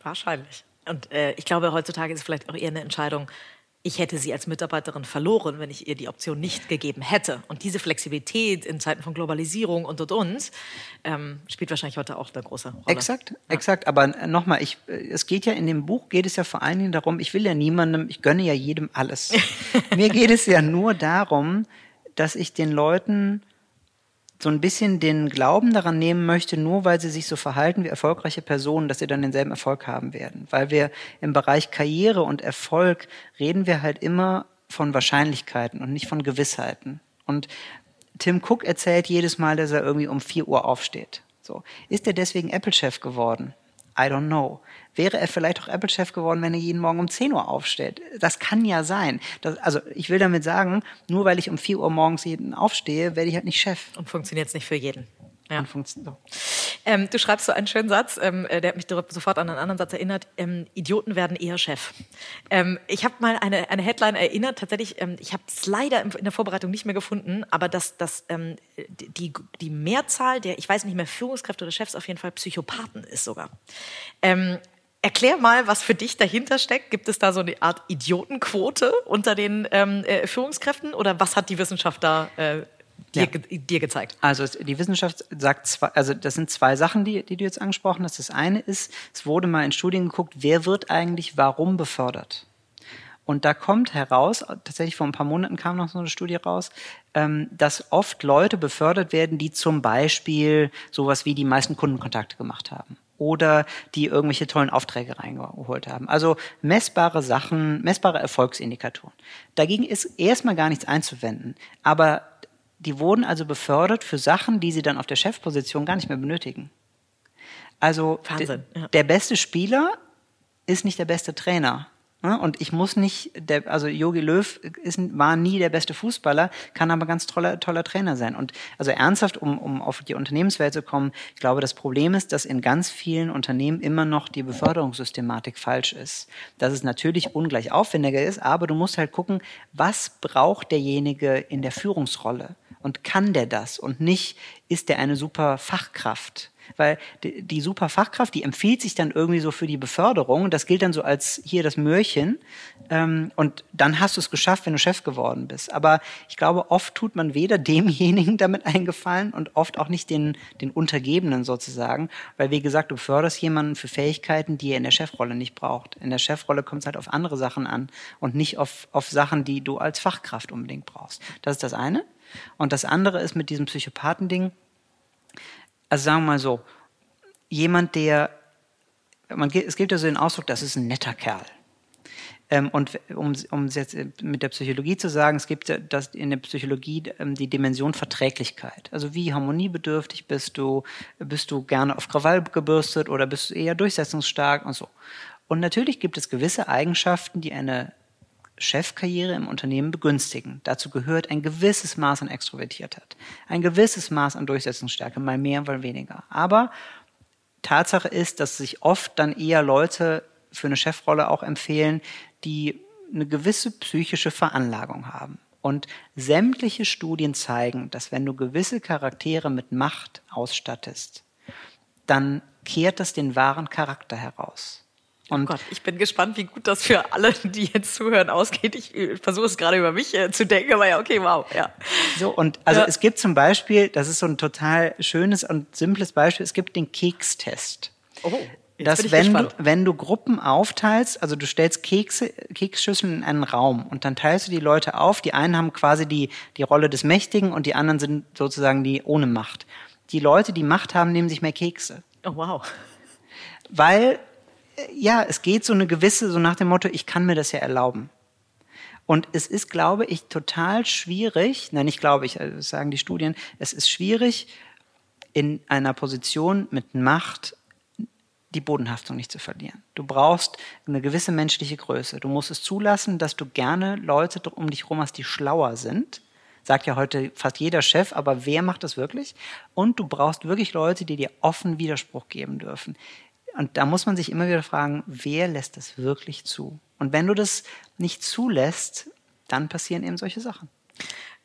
Wahrscheinlich. Und äh, ich glaube, heutzutage ist es vielleicht auch eher eine Entscheidung, ich hätte sie als Mitarbeiterin verloren, wenn ich ihr die Option nicht gegeben hätte. Und diese Flexibilität in Zeiten von Globalisierung und und und ähm, spielt wahrscheinlich heute auch eine große Rolle. Exakt, ja. exakt. Aber nochmal, ich, es geht ja in dem Buch geht es ja vor allen Dingen darum, ich will ja niemandem, ich gönne ja jedem alles. Mir geht es ja nur darum, dass ich den Leuten so ein bisschen den Glauben daran nehmen möchte, nur weil sie sich so verhalten wie erfolgreiche Personen, dass sie dann denselben Erfolg haben werden. Weil wir im Bereich Karriere und Erfolg reden wir halt immer von Wahrscheinlichkeiten und nicht von Gewissheiten. Und Tim Cook erzählt jedes Mal, dass er irgendwie um vier Uhr aufsteht. So. Ist er deswegen Apple-Chef geworden? I don't know. Wäre er vielleicht auch Apple-Chef geworden, wenn er jeden Morgen um 10 Uhr aufsteht? Das kann ja sein. Das, also ich will damit sagen, nur weil ich um 4 Uhr morgens jeden aufstehe, werde ich halt nicht Chef. Und funktioniert es nicht für jeden. Ja. So. Ähm, du schreibst so einen schönen Satz, ähm, äh, der hat mich sofort an einen anderen Satz erinnert. Ähm, Idioten werden eher Chef. Ähm, ich habe mal eine, eine Headline erinnert, tatsächlich, ähm, ich habe es leider in der Vorbereitung nicht mehr gefunden, aber dass, dass ähm, die, die Mehrzahl der, ich weiß nicht mehr, Führungskräfte oder Chefs auf jeden Fall Psychopathen ist sogar. Erklär mal, was für dich dahinter steckt. Gibt es da so eine Art Idiotenquote unter den ähm, äh, Führungskräften oder was hat die Wissenschaft da äh, dir, ja. dir, gezeigt? Also die Wissenschaft sagt zwei, also das sind zwei Sachen, die, die du jetzt angesprochen hast. Das eine ist, es wurde mal in Studien geguckt, wer wird eigentlich warum befördert? Und da kommt heraus, tatsächlich vor ein paar Monaten kam noch so eine Studie raus, ähm, dass oft Leute befördert werden, die zum Beispiel sowas wie die meisten Kundenkontakte gemacht haben oder die irgendwelche tollen Aufträge reingeholt haben. Also messbare Sachen, messbare Erfolgsindikatoren. Dagegen ist erstmal gar nichts einzuwenden. Aber die wurden also befördert für Sachen, die sie dann auf der Chefposition gar nicht mehr benötigen. Also Wahnsinn, ja. der beste Spieler ist nicht der beste Trainer. Ne? Und ich muss nicht, der, also Jogi Löw ist, war nie der beste Fußballer, kann aber ganz toller, toller Trainer sein. Und also ernsthaft, um, um auf die Unternehmenswelt zu kommen, ich glaube, das Problem ist, dass in ganz vielen Unternehmen immer noch die Beförderungssystematik falsch ist. Dass es natürlich ungleich aufwendiger ist, aber du musst halt gucken, was braucht derjenige in der Führungsrolle? Und kann der das? Und nicht, ist der eine super Fachkraft? Weil die, die super Fachkraft, die empfiehlt sich dann irgendwie so für die Beförderung. Das gilt dann so als hier das Möhrchen. Ähm, und dann hast du es geschafft, wenn du Chef geworden bist. Aber ich glaube, oft tut man weder demjenigen damit eingefallen und oft auch nicht den, den Untergebenen sozusagen. Weil, wie gesagt, du förderst jemanden für Fähigkeiten, die er in der Chefrolle nicht braucht. In der Chefrolle kommt es halt auf andere Sachen an und nicht auf, auf Sachen, die du als Fachkraft unbedingt brauchst. Das ist das eine. Und das andere ist mit diesem Psychopathending, also sagen wir mal so, jemand, der, man, es gibt ja so den Ausdruck, das ist ein netter Kerl. Ähm, und um, um es jetzt mit der Psychologie zu sagen, es gibt das in der Psychologie ähm, die Dimension Verträglichkeit. Also wie harmoniebedürftig bist du? Bist du gerne auf Krawall gebürstet oder bist du eher durchsetzungsstark und so? Und natürlich gibt es gewisse Eigenschaften, die eine Chefkarriere im Unternehmen begünstigen. Dazu gehört ein gewisses Maß an Extrovertiertheit, ein gewisses Maß an Durchsetzungsstärke, mal mehr, mal weniger. Aber Tatsache ist, dass sich oft dann eher Leute für eine Chefrolle auch empfehlen, die eine gewisse psychische Veranlagung haben. Und sämtliche Studien zeigen, dass wenn du gewisse Charaktere mit Macht ausstattest, dann kehrt das den wahren Charakter heraus. Oh Und oh Gott, ich bin gespannt, wie gut das für alle, die jetzt zuhören, ausgeht. Ich versuche es gerade über mich äh, zu denken, aber ja, okay, wow, ja. So, und also ja. es gibt zum Beispiel, das ist so ein total schönes und simples Beispiel, es gibt den Kekstest. Oh. Dass wenn du, wenn du Gruppen aufteilst, also du stellst Kekse, Keksschüsseln in einen Raum und dann teilst du die Leute auf. Die einen haben quasi die, die Rolle des Mächtigen und die anderen sind sozusagen die ohne Macht. Die Leute, die Macht haben, nehmen sich mehr Kekse. Oh wow. Weil ja, es geht so eine gewisse, so nach dem Motto, ich kann mir das ja erlauben. Und es ist, glaube ich, total schwierig, nein, nicht glaube ich, also sagen die Studien, es ist schwierig, in einer Position mit Macht die Bodenhaftung nicht zu verlieren. Du brauchst eine gewisse menschliche Größe. Du musst es zulassen, dass du gerne Leute um dich herum hast, die schlauer sind. Sagt ja heute fast jeder Chef, aber wer macht das wirklich? Und du brauchst wirklich Leute, die dir offen Widerspruch geben dürfen. Und da muss man sich immer wieder fragen, wer lässt das wirklich zu? Und wenn du das nicht zulässt, dann passieren eben solche Sachen.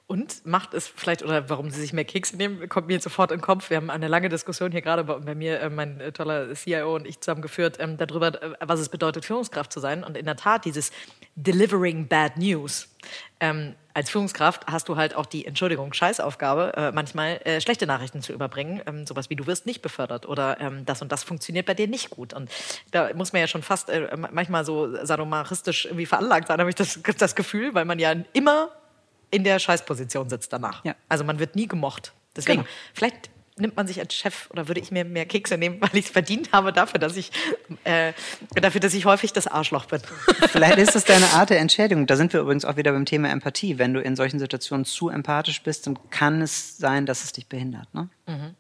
Und macht es vielleicht, oder warum sie sich mehr Kekse nehmen, kommt mir sofort in den Kopf. Wir haben eine lange Diskussion hier gerade bei, bei mir, äh, mein äh, toller CIO und ich zusammen geführt, ähm, darüber, äh, was es bedeutet, Führungskraft zu sein. Und in der Tat, dieses Delivering Bad News. Ähm, als Führungskraft hast du halt auch die, Entschuldigung, Scheißaufgabe, äh, manchmal äh, schlechte Nachrichten zu überbringen. Ähm, sowas wie du wirst nicht befördert oder ähm, das und das funktioniert bei dir nicht gut. Und da muss man ja schon fast äh, manchmal so sadomachistisch irgendwie veranlagt sein, habe ich das, das Gefühl, weil man ja immer in der Scheißposition sitzt danach. Ja. Also man wird nie gemocht. Deswegen, genau. vielleicht nimmt man sich als Chef oder würde ich mir mehr Kekse nehmen, weil ich es verdient habe dafür, dass ich äh, dafür, dass ich häufig das Arschloch bin. Vielleicht ist das deine Art der Entschädigung. Da sind wir übrigens auch wieder beim Thema Empathie. Wenn du in solchen Situationen zu empathisch bist, dann kann es sein, dass es dich behindert. Ne? Mhm.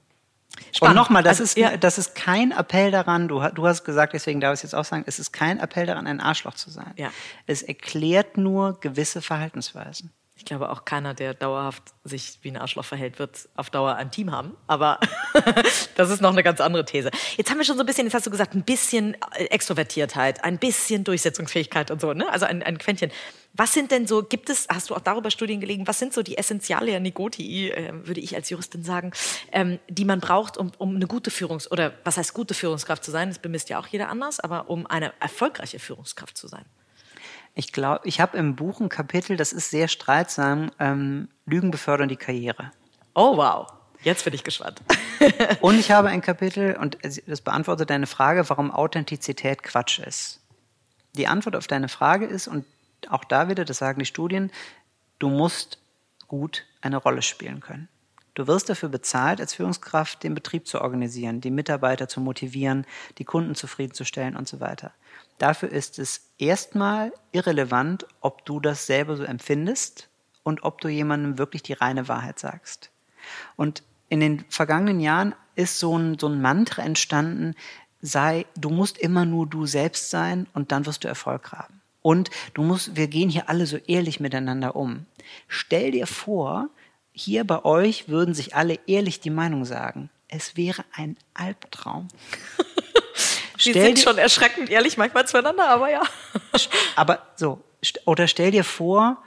Spannend. Und nochmal, das, also, ist, ja. das ist kein Appell daran, du, du hast gesagt, deswegen darf ich es jetzt auch sagen, es ist kein Appell daran, ein Arschloch zu sein. Ja. Es erklärt nur gewisse Verhaltensweisen. Ich glaube auch keiner, der dauerhaft sich wie ein Arschloch verhält, wird auf Dauer ein Team haben. Aber das ist noch eine ganz andere These. Jetzt haben wir schon so ein bisschen, jetzt hast du gesagt, ein bisschen Extrovertiertheit, ein bisschen Durchsetzungsfähigkeit und so, ne? Also ein, ein Quäntchen. Was sind denn so, gibt es, hast du auch darüber Studien gelegen, was sind so die Essentialia Negotii, äh, würde ich als Juristin sagen, ähm, die man braucht, um, um eine gute Führungs- oder was heißt gute Führungskraft zu sein? Das bemisst ja auch jeder anders, aber um eine erfolgreiche Führungskraft zu sein. Ich glaube, ich habe im Buch ein Kapitel, das ist sehr streitsam, ähm, Lügen befördern die Karriere. Oh wow, jetzt bin ich gespannt. und ich habe ein Kapitel, und das beantwortet deine Frage, warum Authentizität Quatsch ist. Die Antwort auf deine Frage ist, und auch da wieder, das sagen die Studien, du musst gut eine Rolle spielen können. Du wirst dafür bezahlt, als Führungskraft den Betrieb zu organisieren, die Mitarbeiter zu motivieren, die Kunden zufriedenzustellen und so weiter. Dafür ist es erstmal irrelevant, ob du das selber so empfindest und ob du jemandem wirklich die reine Wahrheit sagst. Und in den vergangenen Jahren ist so ein, so ein Mantra entstanden, sei, du musst immer nur du selbst sein und dann wirst du Erfolg haben. Und du musst, wir gehen hier alle so ehrlich miteinander um. Stell dir vor, hier bei euch würden sich alle ehrlich die Meinung sagen. Es wäre ein Albtraum. Die sind schon erschreckend ehrlich manchmal zueinander, aber ja. Aber so, oder stell dir vor,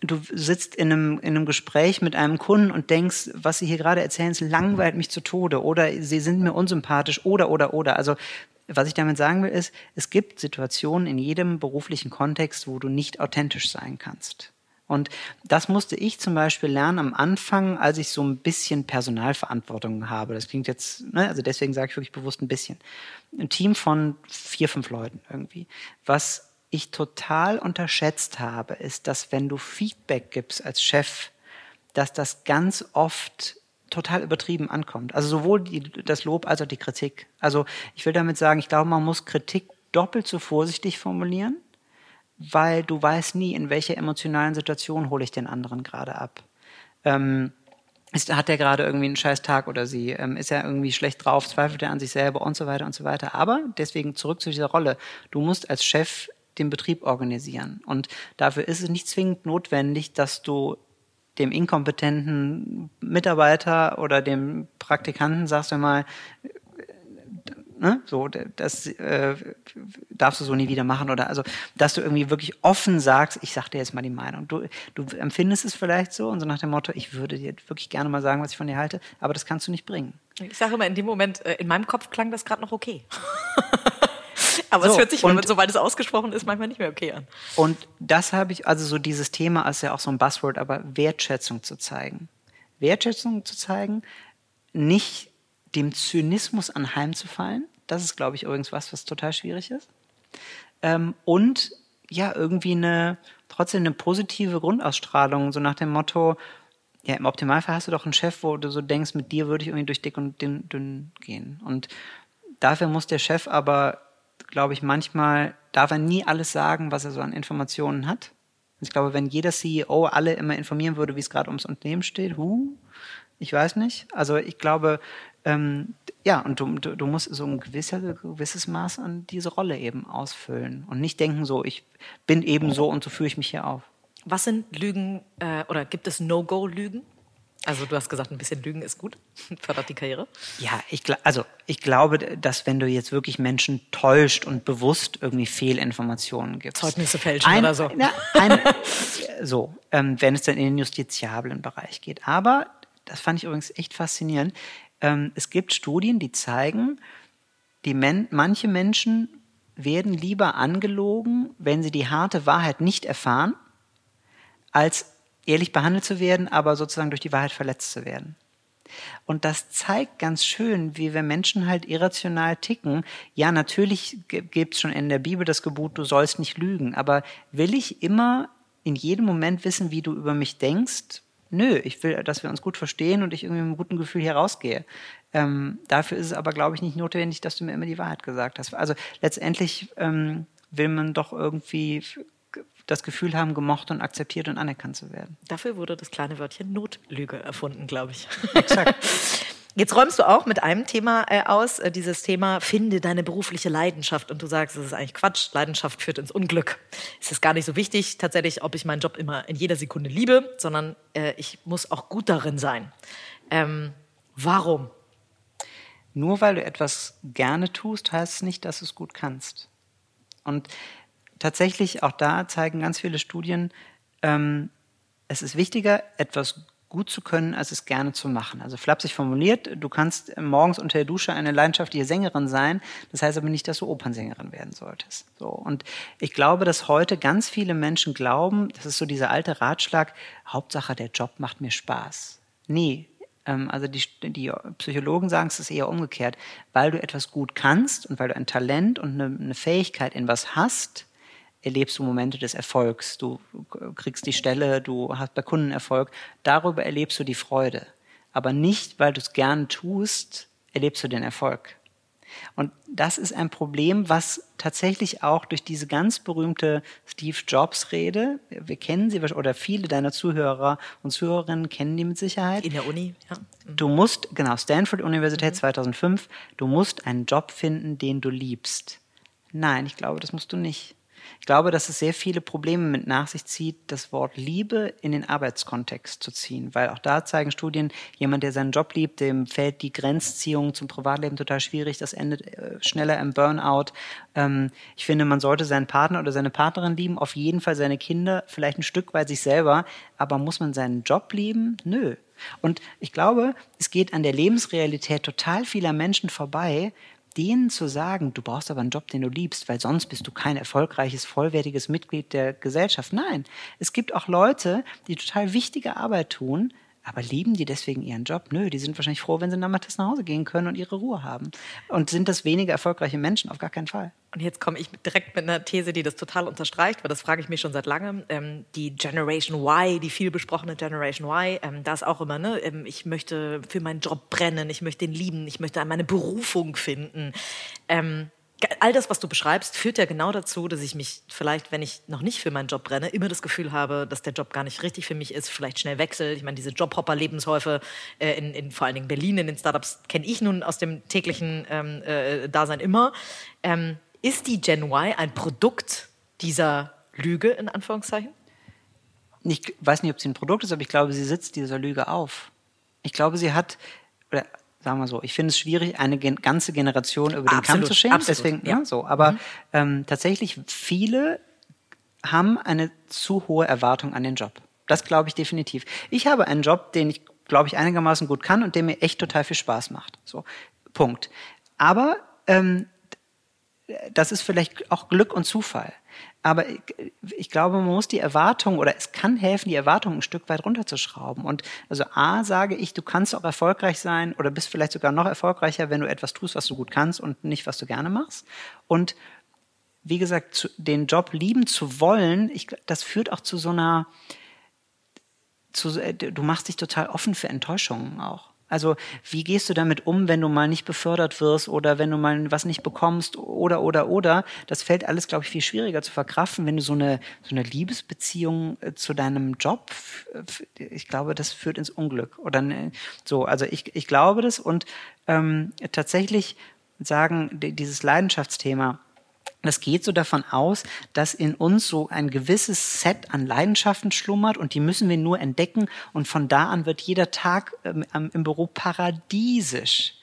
du sitzt in einem, in einem Gespräch mit einem Kunden und denkst, was sie hier gerade erzählen, es langweilt mich zu Tode oder sie sind mir unsympathisch oder, oder, oder. Also, was ich damit sagen will, ist, es gibt Situationen in jedem beruflichen Kontext, wo du nicht authentisch sein kannst. Und das musste ich zum Beispiel lernen am Anfang, als ich so ein bisschen Personalverantwortung habe. Das klingt jetzt, ne, also deswegen sage ich wirklich bewusst ein bisschen. Ein Team von vier, fünf Leuten irgendwie. Was ich total unterschätzt habe, ist, dass wenn du Feedback gibst als Chef, dass das ganz oft total übertrieben ankommt. Also sowohl die, das Lob als auch die Kritik. Also ich will damit sagen, ich glaube, man muss Kritik doppelt so vorsichtig formulieren weil du weißt nie, in welcher emotionalen Situation hole ich den anderen gerade ab. Ähm, ist, hat er gerade irgendwie einen scheiß Tag oder sie? Ähm, ist er irgendwie schlecht drauf? Zweifelt er an sich selber und so weiter und so weiter? Aber deswegen zurück zu dieser Rolle. Du musst als Chef den Betrieb organisieren. Und dafür ist es nicht zwingend notwendig, dass du dem inkompetenten Mitarbeiter oder dem Praktikanten sagst du mal, ne, so, das äh, darfst du so nie wieder machen oder also, dass du irgendwie wirklich offen sagst, ich sag dir jetzt mal die Meinung. Du, du empfindest es vielleicht so und so nach dem Motto, ich würde dir wirklich gerne mal sagen, was ich von dir halte, aber das kannst du nicht bringen. Ich sage immer, in dem Moment, äh, in meinem Kopf klang das gerade noch okay. aber So, es hört sich, und- sobald es ausgesprochen ist, manchmal nicht mehr okay an. Und das habe ich, also so dieses Thema ist ja auch so ein Buzzword, aber Wertschätzung zu zeigen. Wertschätzung zu zeigen, nicht dem Zynismus anheimzufallen. Das ist, glaube ich, übrigens was, was total schwierig ist. Ähm, und ja, irgendwie eine, trotzdem eine positive Grundausstrahlung, so nach dem Motto, ja, im Optimalfall hast du doch einen Chef, wo du so denkst, mit dir würde ich irgendwie durch dick und dünn, dünn gehen. Und dafür muss der Chef aber, glaube ich, manchmal, darf er nie alles sagen, was er so an Informationen hat. Ich glaube, wenn jeder CEO alle immer informieren würde, wie es gerade ums Unternehmen steht, huh, ich weiß nicht. Also ich glaube, ähm, ja, und du, du, musst so ein gewisser, gewisses Maß an diese Rolle eben ausfüllen und nicht denken so, ich bin eben so und so führe ich mich hier auf. Was sind Lügen äh, oder gibt es No-Go-Lügen? Also du hast gesagt, ein bisschen Lügen ist gut, fördert die Karriere. Ja, ich, also ich glaube, dass wenn du jetzt wirklich Menschen täuscht und bewusst irgendwie Fehlinformationen gibst. Zeugnisse fälschen ein, oder so. Ja, ein, so, ähm, wenn es dann in den justiziablen Bereich geht. Aber, das fand ich übrigens echt faszinierend, es gibt Studien, die zeigen, die Men manche Menschen werden lieber angelogen, wenn sie die harte Wahrheit nicht erfahren, als ehrlich behandelt zu werden, aber sozusagen durch die Wahrheit verletzt zu werden. Und das zeigt ganz schön, wie wir Menschen halt irrational ticken. Ja, natürlich gibt es schon in der Bibel das Gebot, du sollst nicht lügen. Aber will ich immer in jedem Moment wissen, wie du über mich denkst? Nö, ich will, dass wir uns gut verstehen und ich irgendwie mit einem guten Gefühl hier rausgehe. Ähm, dafür ist es aber, glaube ich, nicht notwendig, dass du mir immer die Wahrheit gesagt hast. Also letztendlich ähm, will man doch irgendwie das Gefühl haben, gemocht und akzeptiert und anerkannt zu werden. Dafür wurde das kleine Wörtchen Notlüge erfunden, glaube ich. Exakt. Jetzt räumst du auch mit einem Thema äh, aus, äh, dieses Thema, finde deine berufliche Leidenschaft. Und du sagst, das ist eigentlich Quatsch, Leidenschaft führt ins Unglück. Es ist gar nicht so wichtig, tatsächlich, ob ich meinen Job immer in jeder Sekunde liebe, sondern äh, ich muss auch gut darin sein. Ähm, warum? Nur weil du etwas gerne tust, heißt es nicht, dass du es gut kannst. Und tatsächlich, auch da zeigen ganz viele Studien, ähm, es ist wichtiger, etwas gut zu können, als es gerne zu machen. Also flapsig formuliert, du kannst morgens unter der Dusche eine leidenschaftliche Sängerin sein, das heißt aber nicht, dass du Opernsängerin werden solltest. So. Und ich glaube, dass heute ganz viele Menschen glauben, das ist so dieser alte Ratschlag, Hauptsache der Job macht mir Spaß. Nee, ähm, also die, die Psychologen sagen es ist eher umgekehrt, weil du etwas gut kannst und weil du ein Talent und eine, eine Fähigkeit in was hast, erlebst du Momente des Erfolgs. Du kriegst die Stelle, du hast bei Kunden Erfolg. Darüber erlebst du die Freude. Aber nicht, weil du es gern tust, erlebst du den Erfolg. Und das ist ein Problem, was tatsächlich auch durch diese ganz berühmte Steve Jobs Rede, wir kennen sie, oder viele deiner Zuhörer und Zuhörerinnen kennen die mit Sicherheit. In der Uni, ja. Mhm. Du musst, genau, Stanford Universität mhm. 2005, du musst einen Job finden, den du liebst. Nein, ich glaube, das musst du nicht. Ich glaube, dass es sehr viele Probleme mit nach sich zieht, das Wort Liebe in den Arbeitskontext zu ziehen, weil auch da zeigen Studien, jemand, der seinen Job liebt, dem fällt die Grenzziehung zum Privatleben total schwierig, das endet äh, schneller im Burnout. Ähm, ich finde, man sollte seinen Partner oder seine Partnerin lieben, auf jeden Fall seine Kinder, vielleicht ein Stück weit sich selber, aber muss man seinen Job lieben? Nö. Und ich glaube, es geht an der Lebensrealität total vieler Menschen vorbei, denen zu sagen, du brauchst aber einen Job, den du liebst, weil sonst bist du kein erfolgreiches, vollwertiges Mitglied der Gesellschaft. Nein, es gibt auch Leute, die total wichtige Arbeit tun, aber lieben die deswegen ihren Job? Nö, die sind wahrscheinlich froh, wenn sie nachmittags nach Hause gehen können und ihre Ruhe haben. Und sind das weniger erfolgreiche Menschen? Auf gar keinen Fall. Und jetzt komme ich direkt mit einer These, die das total unterstreicht, weil das frage ich mich schon seit langem. Ähm, die Generation Y, die viel besprochene Generation Y, ähm, da ist auch immer, ne, ähm, ich möchte für meinen Job brennen, ich möchte ihn lieben, ich möchte meine Berufung finden. Ähm, all das, was du beschreibst, führt ja genau dazu, dass ich mich vielleicht, wenn ich noch nicht für meinen Job brenne, immer das Gefühl habe, dass der Job gar nicht richtig für mich ist, vielleicht schnell wechselt. Ich meine, diese Jobhopper-Lebenshäufe äh, in, in vor allen Dingen Berlin, in den Startups, kenne ich nun aus dem täglichen ähm, äh, Dasein immer. Ähm, ist die Gen Y ein Produkt dieser Lüge, in Anführungszeichen? Ich weiß nicht, ob sie ein Produkt ist, aber ich glaube, sie sitzt dieser Lüge auf. Ich glaube, sie hat, oder sagen wir so, ich finde es schwierig, eine ganze Generation über den absolut, Kamm zu scheren. Absolut, Deswegen, ja. ja so. Aber mhm. ähm, tatsächlich, viele haben eine zu hohe Erwartung an den Job. Das glaube ich definitiv. Ich habe einen Job, den ich, glaube ich, einigermaßen gut kann und der mir echt total viel Spaß macht. So, Punkt. Aber ähm, das ist vielleicht auch Glück und Zufall. Aber ich, glaube, man muss die Erwartung oder es kann helfen, die Erwartung ein Stück weit runterzuschrauben. Und also A sage ich, du kannst auch erfolgreich sein oder bist vielleicht sogar noch erfolgreicher, wenn du etwas tust, was du gut kannst und nicht, was du gerne machst. Und wie gesagt, den Job lieben zu wollen, ich, das führt auch zu so einer, zu, du machst dich total offen für Enttäuschungen auch. Also wie gehst du damit um, wenn du mal nicht befördert wirst oder wenn du mal was nicht bekommst oder oder oder? Das fällt alles, glaube ich, viel schwieriger zu verkraften, wenn du so eine so eine Liebesbeziehung äh, zu deinem Job. Ich glaube, das führt ins Unglück oder so. Also ich ich glaube das und ähm, tatsächlich sagen dieses Leidenschaftsthema das geht so davon aus, dass in uns so ein gewisses Set an Leidenschaften schlummert und die müssen wir nur entdecken und von da an wird jeder Tag ähm, im Büro paradiesisch.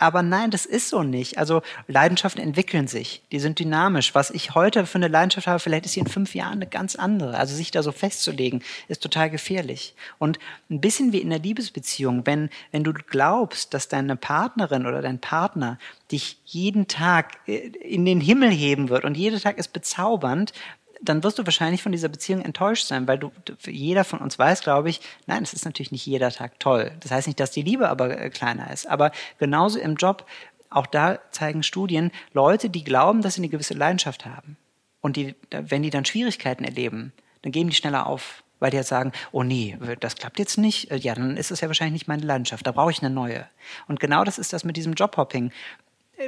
Aber nein, das ist so nicht. Also Leidenschaften entwickeln sich, die sind dynamisch. Was ich heute für eine Leidenschaft habe, vielleicht ist sie in fünf Jahren eine ganz andere. Also sich da so festzulegen, ist total gefährlich. Und ein bisschen wie in der Liebesbeziehung, wenn, wenn du glaubst, dass deine Partnerin oder dein Partner dich jeden Tag äh, in den Himmel heben wird und jeder Tag ist bezaubernd, dann wirst du wahrscheinlich von dieser Beziehung enttäuscht sein, weil du, jeder von uns weiß, glaube ich, nein, es ist natürlich nicht jeder Tag toll. Das heißt nicht, dass die Liebe aber äh, kleiner ist. Aber genauso im Job, auch da zeigen Studien, Leute, die glauben, dass sie eine gewisse Leidenschaft haben und die, wenn die dann Schwierigkeiten erleben, dann geben die schneller auf, weil die jetzt sagen, oh nee, das klappt jetzt nicht, äh, ja, dann ist es ja wahrscheinlich nicht meine Leidenschaft, da brauche ich eine neue. Und genau das ist das mit diesem Jobhopping.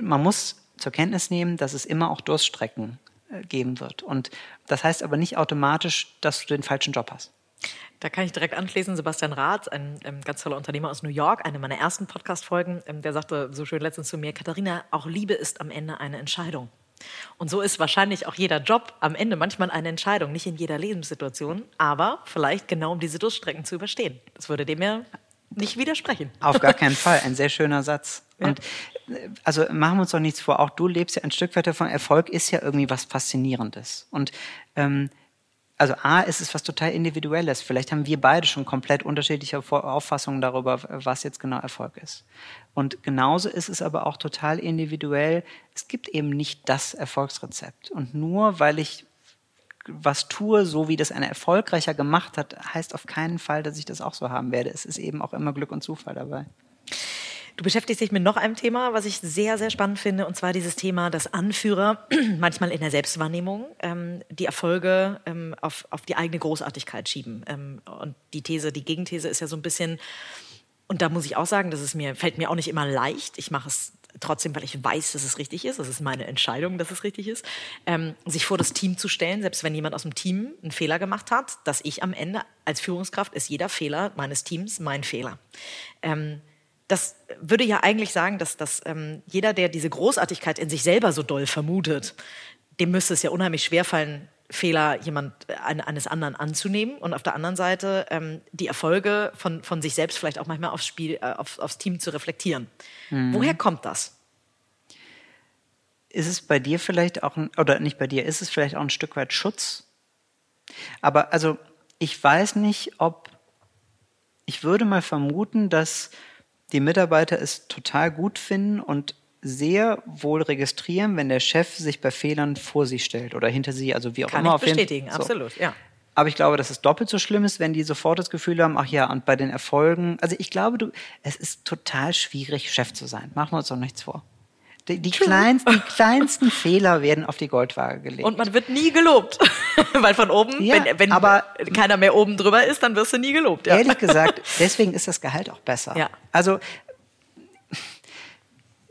Man muss zur Kenntnis nehmen, dass es immer auch Durststrecken äh, geben wird. Und das heißt aber nicht automatisch, dass du den falschen Job hast. Da kann ich direkt anschließen. Sebastian Rath, ein ähm, ganz toller Unternehmer aus New York, eine meiner ersten Podcast-Folgen, ähm, der sagte so schön letztens zu mir, Katharina, auch Liebe ist am Ende eine Entscheidung. Und so ist wahrscheinlich auch jeder Job am Ende manchmal eine Entscheidung, nicht in jeder Lebenssituation, aber vielleicht genau um diese Durststrecken zu überstehen. Das würde dem ja nicht widersprechen. Auf gar keinen Fall, ein sehr schöner Satz. Ja. Und äh, also machen wir uns doch nichts vor, auch du lebst ja ein Stück weit davon, Erfolg ist ja irgendwie was Faszinierendes. Und ähm, also A, ist es was total Individuelles. Vielleicht haben wir beide schon komplett unterschiedliche Auffassungen darüber, was jetzt genau Erfolg ist. Und genauso ist es aber auch total individuell. Es gibt eben nicht das Erfolgsrezept. Und nur weil ich was tue, so wie das ein erfolgreicher gemacht hat, heißt auf keinen Fall, dass ich das auch so haben werde. Es ist eben auch immer Glück und Zufall dabei. Du beschäftigst dich mit noch einem Thema, was ich sehr, sehr spannend finde, und zwar dieses Thema, dass Anführer manchmal in der Selbstwahrnehmung ähm, die Erfolge ähm, auf, auf die eigene Großartigkeit schieben. Ähm, und die These, die Gegenthese ist ja so ein bisschen, und da muss ich auch sagen, das ist mir, fällt mir auch nicht immer leicht. Ich mache es trotzdem, weil ich weiß, dass es richtig ist. Das ist meine Entscheidung, dass es richtig ist. Ähm, sich vor das Team zu stellen, selbst wenn jemand aus dem Team einen Fehler gemacht hat, dass ich am Ende als Führungskraft ist jeder Fehler meines Teams mein Fehler. Ähm, das würde ja eigentlich sagen, dass, dass ähm, jeder, der diese Großartigkeit in sich selber so doll vermutet, dem müsste es ja unheimlich schwerfallen, Fehler jemand äh, eines anderen anzunehmen und auf der anderen Seite ähm, die Erfolge von, von sich selbst vielleicht auch manchmal aufs Spiel, äh, auf, aufs Team zu reflektieren. Mhm. Woher kommt das? Ist es bei dir vielleicht auch, ein, oder nicht bei dir, ist es vielleicht auch ein Stück weit Schutz? Aber also ich weiß nicht, ob, ich würde mal vermuten, dass die Mitarbeiter es total gut finden und sehr wohl registrieren, wenn der Chef sich bei Fehlern vor sie stellt oder hinter sie, also wie auch Kann immer. Kann ich bestätigen, so. absolut, ja. Aber ich glaube, dass es doppelt so schlimm ist, wenn die sofort das Gefühl haben, ach ja, und bei den Erfolgen, also ich glaube, du, es ist total schwierig, Chef zu sein. Machen wir uns doch nichts vor. Die, die kleinsten, die kleinsten Fehler werden auf die Goldwaage gelegt. Und man wird nie gelobt. Weil von oben, ja, wenn, wenn aber, keiner mehr oben drüber ist, dann wirst du nie gelobt. Ja. Ehrlich gesagt, deswegen ist das Gehalt auch besser. Ja. Also,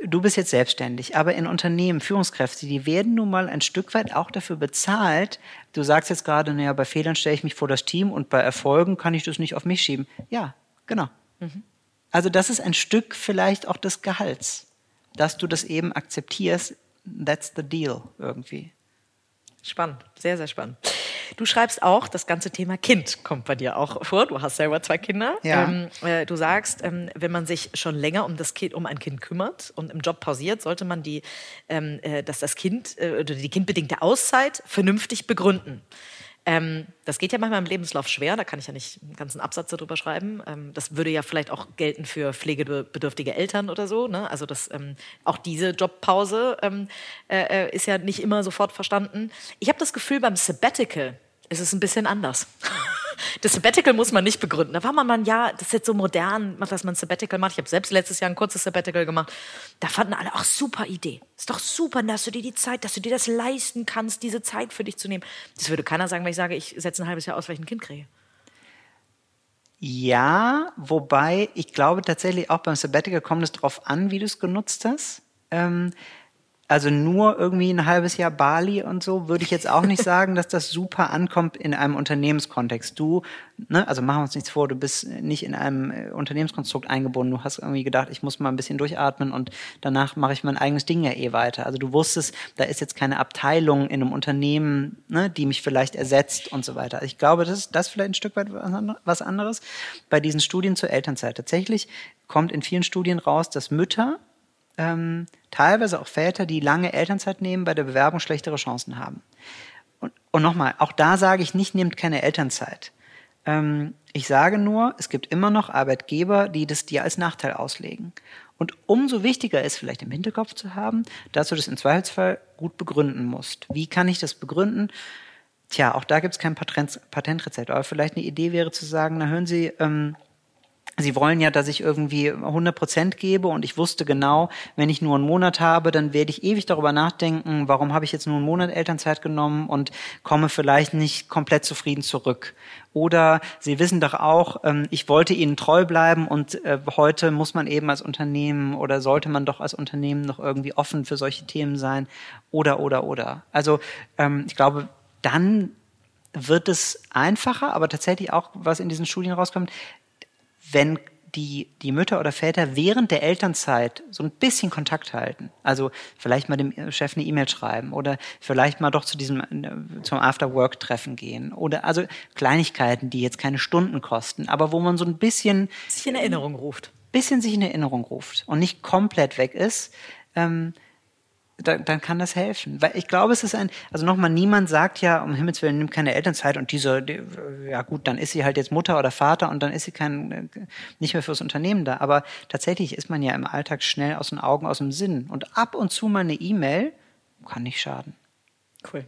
du bist jetzt selbstständig, aber in Unternehmen, Führungskräfte, die werden nun mal ein Stück weit auch dafür bezahlt. Du sagst jetzt gerade, naja, bei Fehlern stelle ich mich vor das Team und bei Erfolgen kann ich das nicht auf mich schieben. Ja, genau. Mhm. Also das ist ein Stück vielleicht auch des Gehalts dass du das eben akzeptierst, that's the deal irgendwie. Spannend, sehr, sehr spannend. Du schreibst auch, das ganze Thema Kind kommt bei dir auch vor. Du hast selber zwei Kinder. Ja. Ähm, äh, du sagst, ähm, wenn man sich schon länger um das Kind, um ein Kind kümmert und im Job pausiert, sollte man die, ähm, äh, dass das Kind äh, oder die kindbedingte Auszeit vernünftig begründen. Ähm, das geht ja manchmal im Lebenslauf schwer, da kann ich ja nicht einen ganzen Absatz darüber schreiben. Ähm, das würde ja vielleicht auch gelten für pflegebedürftige Eltern oder so. Ne? Also das, ähm, auch diese Jobpause ähm, äh, äh, ist ja nicht immer sofort verstanden. Ich habe das Gefühl, beim Sabbatical ist es ein bisschen anders. Das Sabbatical muss man nicht begründen. Da war man mal, ja, das ist jetzt so modern, dass man Sabbatical macht. Ich habe selbst letztes Jahr ein kurzes Sabbatical gemacht. Da fanden alle, ach, super Idee. Ist doch super, dass du dir die Zeit, dass du dir das leisten kannst, diese Zeit für dich zu nehmen. Das würde keiner sagen, wenn ich sage, ich setze ein halbes Jahr aus, weil ich ein Kind kriege. Ja, wobei ich glaube tatsächlich auch beim Sabbatical kommt es darauf an, wie du es genutzt hast. Ähm, also nur irgendwie ein halbes Jahr Bali und so, würde ich jetzt auch nicht sagen, dass das super ankommt in einem Unternehmenskontext. Du, ne, also machen wir uns nichts vor, du bist nicht in einem äh, Unternehmenskonstrukt eingebunden. Du hast irgendwie gedacht, ich muss mal ein bisschen durchatmen und danach mache ich mein eigenes Ding ja eh weiter. Also du wusstest, da ist jetzt keine Abteilung in einem Unternehmen, ne, die mich vielleicht ersetzt und so weiter. Also ich glaube, das ist das vielleicht ein Stück weit was anderes. Bei diesen Studien zur Elternzeit. Tatsächlich kommt in vielen Studien raus, dass Mütter ähm, teilweise auch Väter, die lange Elternzeit nehmen, bei der Bewerbung schlechtere Chancen haben. Und, und nochmal, auch da sage ich nicht, nehmt keine Elternzeit. Ähm, ich sage nur, es gibt immer noch Arbeitgeber, die das dir als Nachteil auslegen. Und umso wichtiger ist vielleicht im Hinterkopf zu haben, dass du das im Zweifelsfall gut begründen musst. Wie kann ich das begründen? Tja, auch da gibt es kein Patentrezept. Aber vielleicht eine Idee wäre zu sagen, na hören Sie, ähm, Sie wollen ja, dass ich irgendwie 100 Prozent gebe und ich wusste genau, wenn ich nur einen Monat habe, dann werde ich ewig darüber nachdenken, warum habe ich jetzt nur einen Monat Elternzeit genommen und komme vielleicht nicht komplett zufrieden zurück. Oder Sie wissen doch auch, ähm, ich wollte Ihnen treu bleiben und äh, heute muss man eben als Unternehmen oder sollte man doch als Unternehmen noch irgendwie offen für solche Themen sein. Oder, oder, oder. Also ähm, ich glaube, dann wird es einfacher, aber tatsächlich auch, was in diesen Studien rauskommt, wenn die, die Mütter oder Väter während der Elternzeit so ein bisschen Kontakt halten. Also vielleicht mal dem Chef eine E-Mail schreiben oder vielleicht mal doch zu diesem, zum After-Work-Treffen gehen oder also Kleinigkeiten, die jetzt keine Stunden kosten, aber wo man so ein bisschen sich in Erinnerung ruft. Bisschen sich in Erinnerung ruft und nicht komplett weg ist. Ähm, dann, dann kann das helfen. Weil ich glaube, es ist ein, also nochmal, niemand sagt ja, um Himmels Willen, nimm keine Elternzeit und diese, die, ja gut, dann ist sie halt jetzt Mutter oder Vater und dann ist sie kein, nicht mehr fürs Unternehmen da. Aber tatsächlich ist man ja im Alltag schnell aus den Augen, aus dem Sinn. Und ab und zu mal eine E-Mail kann nicht schaden. Cool.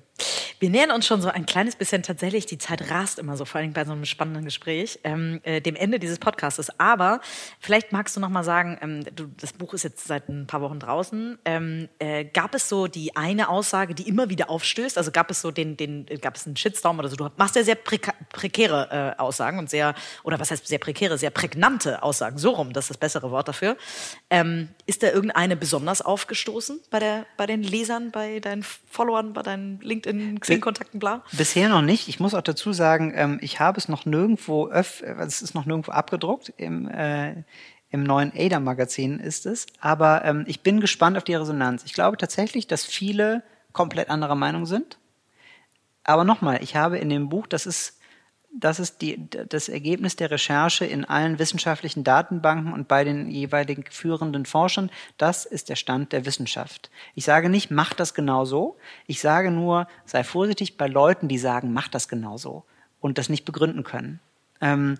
Wir nähern uns schon so ein kleines bisschen tatsächlich, die Zeit rast immer so, vor allem bei so einem spannenden Gespräch, ähm, äh, dem Ende dieses Podcasts. Aber vielleicht magst du noch mal sagen, ähm, du, das Buch ist jetzt seit ein paar Wochen draußen. Ähm, äh, gab es so die eine Aussage, die immer wieder aufstößt? Also gab es so den, den gab es einen Shitstorm oder so? Du machst ja sehr preka prekäre äh, Aussagen und sehr, oder was heißt sehr prekäre, sehr prägnante Aussagen. So rum, das ist das bessere Wort dafür. Ähm, ist da irgendeine besonders aufgestoßen bei, der, bei den Lesern, bei deinen Followern, bei deinen LinkedIn, Xing-Kontakten, bla? Bisher noch nicht. Ich muss auch dazu sagen, ähm, ich habe es noch nirgendwo, öff, es ist noch nirgendwo abgedruckt. Im, äh, im neuen Ada-Magazin ist es. Aber ähm, ich bin gespannt auf die Resonanz. Ich glaube tatsächlich, dass viele komplett anderer Meinung sind. Aber nochmal, ich habe in dem Buch, das ist das ist die, das Ergebnis der Recherche in allen wissenschaftlichen Datenbanken und bei den jeweiligen führenden Forschern. Das ist der Stand der Wissenschaft. Ich sage nicht, mach das genau so. Ich sage nur, sei vorsichtig bei Leuten, die sagen, mach das genau so und das nicht begründen können. Ähm,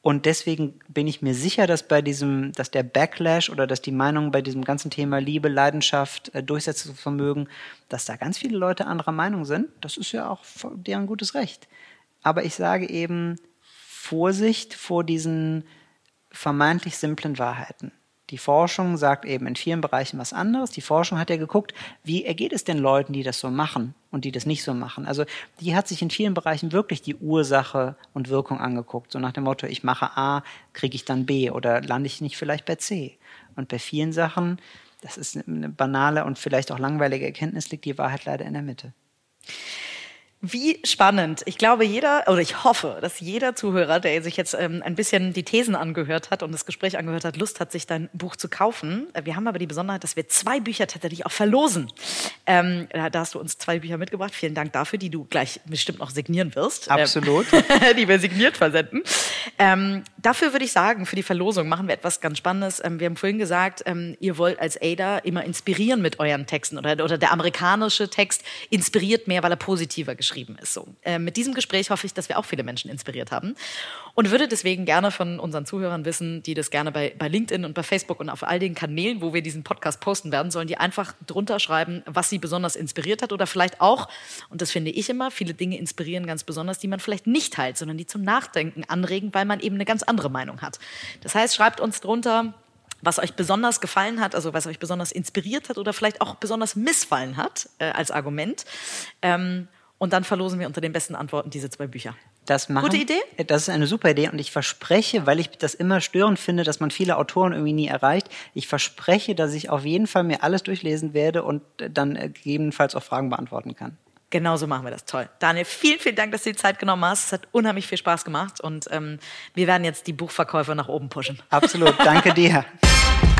und deswegen bin ich mir sicher, dass bei diesem, dass der Backlash oder dass die Meinung bei diesem ganzen Thema Liebe, Leidenschaft, äh, Durchsetzungsvermögen, dass da ganz viele Leute anderer Meinung sind. Das ist ja auch deren gutes Recht. Aber ich sage eben Vorsicht vor diesen vermeintlich simplen Wahrheiten. Die Forschung sagt eben in vielen Bereichen was anderes. Die Forschung hat ja geguckt, wie ergeht es den Leuten, die das so machen und die das nicht so machen. Also die hat sich in vielen Bereichen wirklich die Ursache und Wirkung angeguckt. So nach dem Motto, ich mache A, kriege ich dann B oder lande ich nicht vielleicht bei C. Und bei vielen Sachen, das ist eine banale und vielleicht auch langweilige Erkenntnis, liegt die Wahrheit leider in der Mitte. Wie spannend. Ich glaube, jeder, oder ich hoffe, dass jeder Zuhörer, der sich jetzt ähm, ein bisschen die Thesen angehört hat und das Gespräch angehört hat, Lust hat, sich dein Buch zu kaufen. Äh, wir haben aber die Besonderheit, dass wir zwei Bücher tatsächlich auch verlosen. Ähm, da, hast du uns zwei Bücher mitgebracht. Vielen Dank dafür, die du gleich bestimmt noch signieren wirst. Absolut. Ähm, die wir signiert versenden. Ähm, dafür würde ich sagen, für die Verlosung machen wir etwas ganz Spannendes. Ähm, wir haben vorhin gesagt, ähm, ihr wollt als Ada immer inspirieren mit euren Texten oder, oder der amerikanische Text inspiriert mehr, weil er positiver geschrieben geschrieben ist. So. Äh, mit diesem Gespräch hoffe ich, dass wir auch viele Menschen inspiriert haben und würde deswegen gerne von unseren Zuhörern wissen, die das gerne bei, bei LinkedIn und bei Facebook und auf all den Kanälen, wo wir diesen Podcast posten werden, sollen die einfach drunter schreiben, was sie besonders inspiriert hat oder vielleicht auch, und das finde ich immer, viele Dinge inspirieren ganz besonders, die man vielleicht nicht teilt, sondern die zum Nachdenken anregen, weil man eben eine ganz andere Meinung hat. Das heißt, schreibt uns drunter, was euch besonders gefallen hat, also was euch besonders inspiriert hat oder vielleicht auch besonders missfallen hat äh, als Argument. Ähm, und dann verlosen wir unter den besten Antworten diese zwei Bücher. Das machen, Gute Idee? Das ist eine super Idee und ich verspreche, weil ich das immer störend finde, dass man viele Autoren irgendwie nie erreicht, ich verspreche, dass ich auf jeden Fall mir alles durchlesen werde und dann gegebenenfalls auch Fragen beantworten kann. Genauso machen wir das. Toll. Daniel, vielen, vielen Dank, dass du die Zeit genommen hast. Es hat unheimlich viel Spaß gemacht und ähm, wir werden jetzt die Buchverkäufe nach oben pushen. Absolut. Danke dir.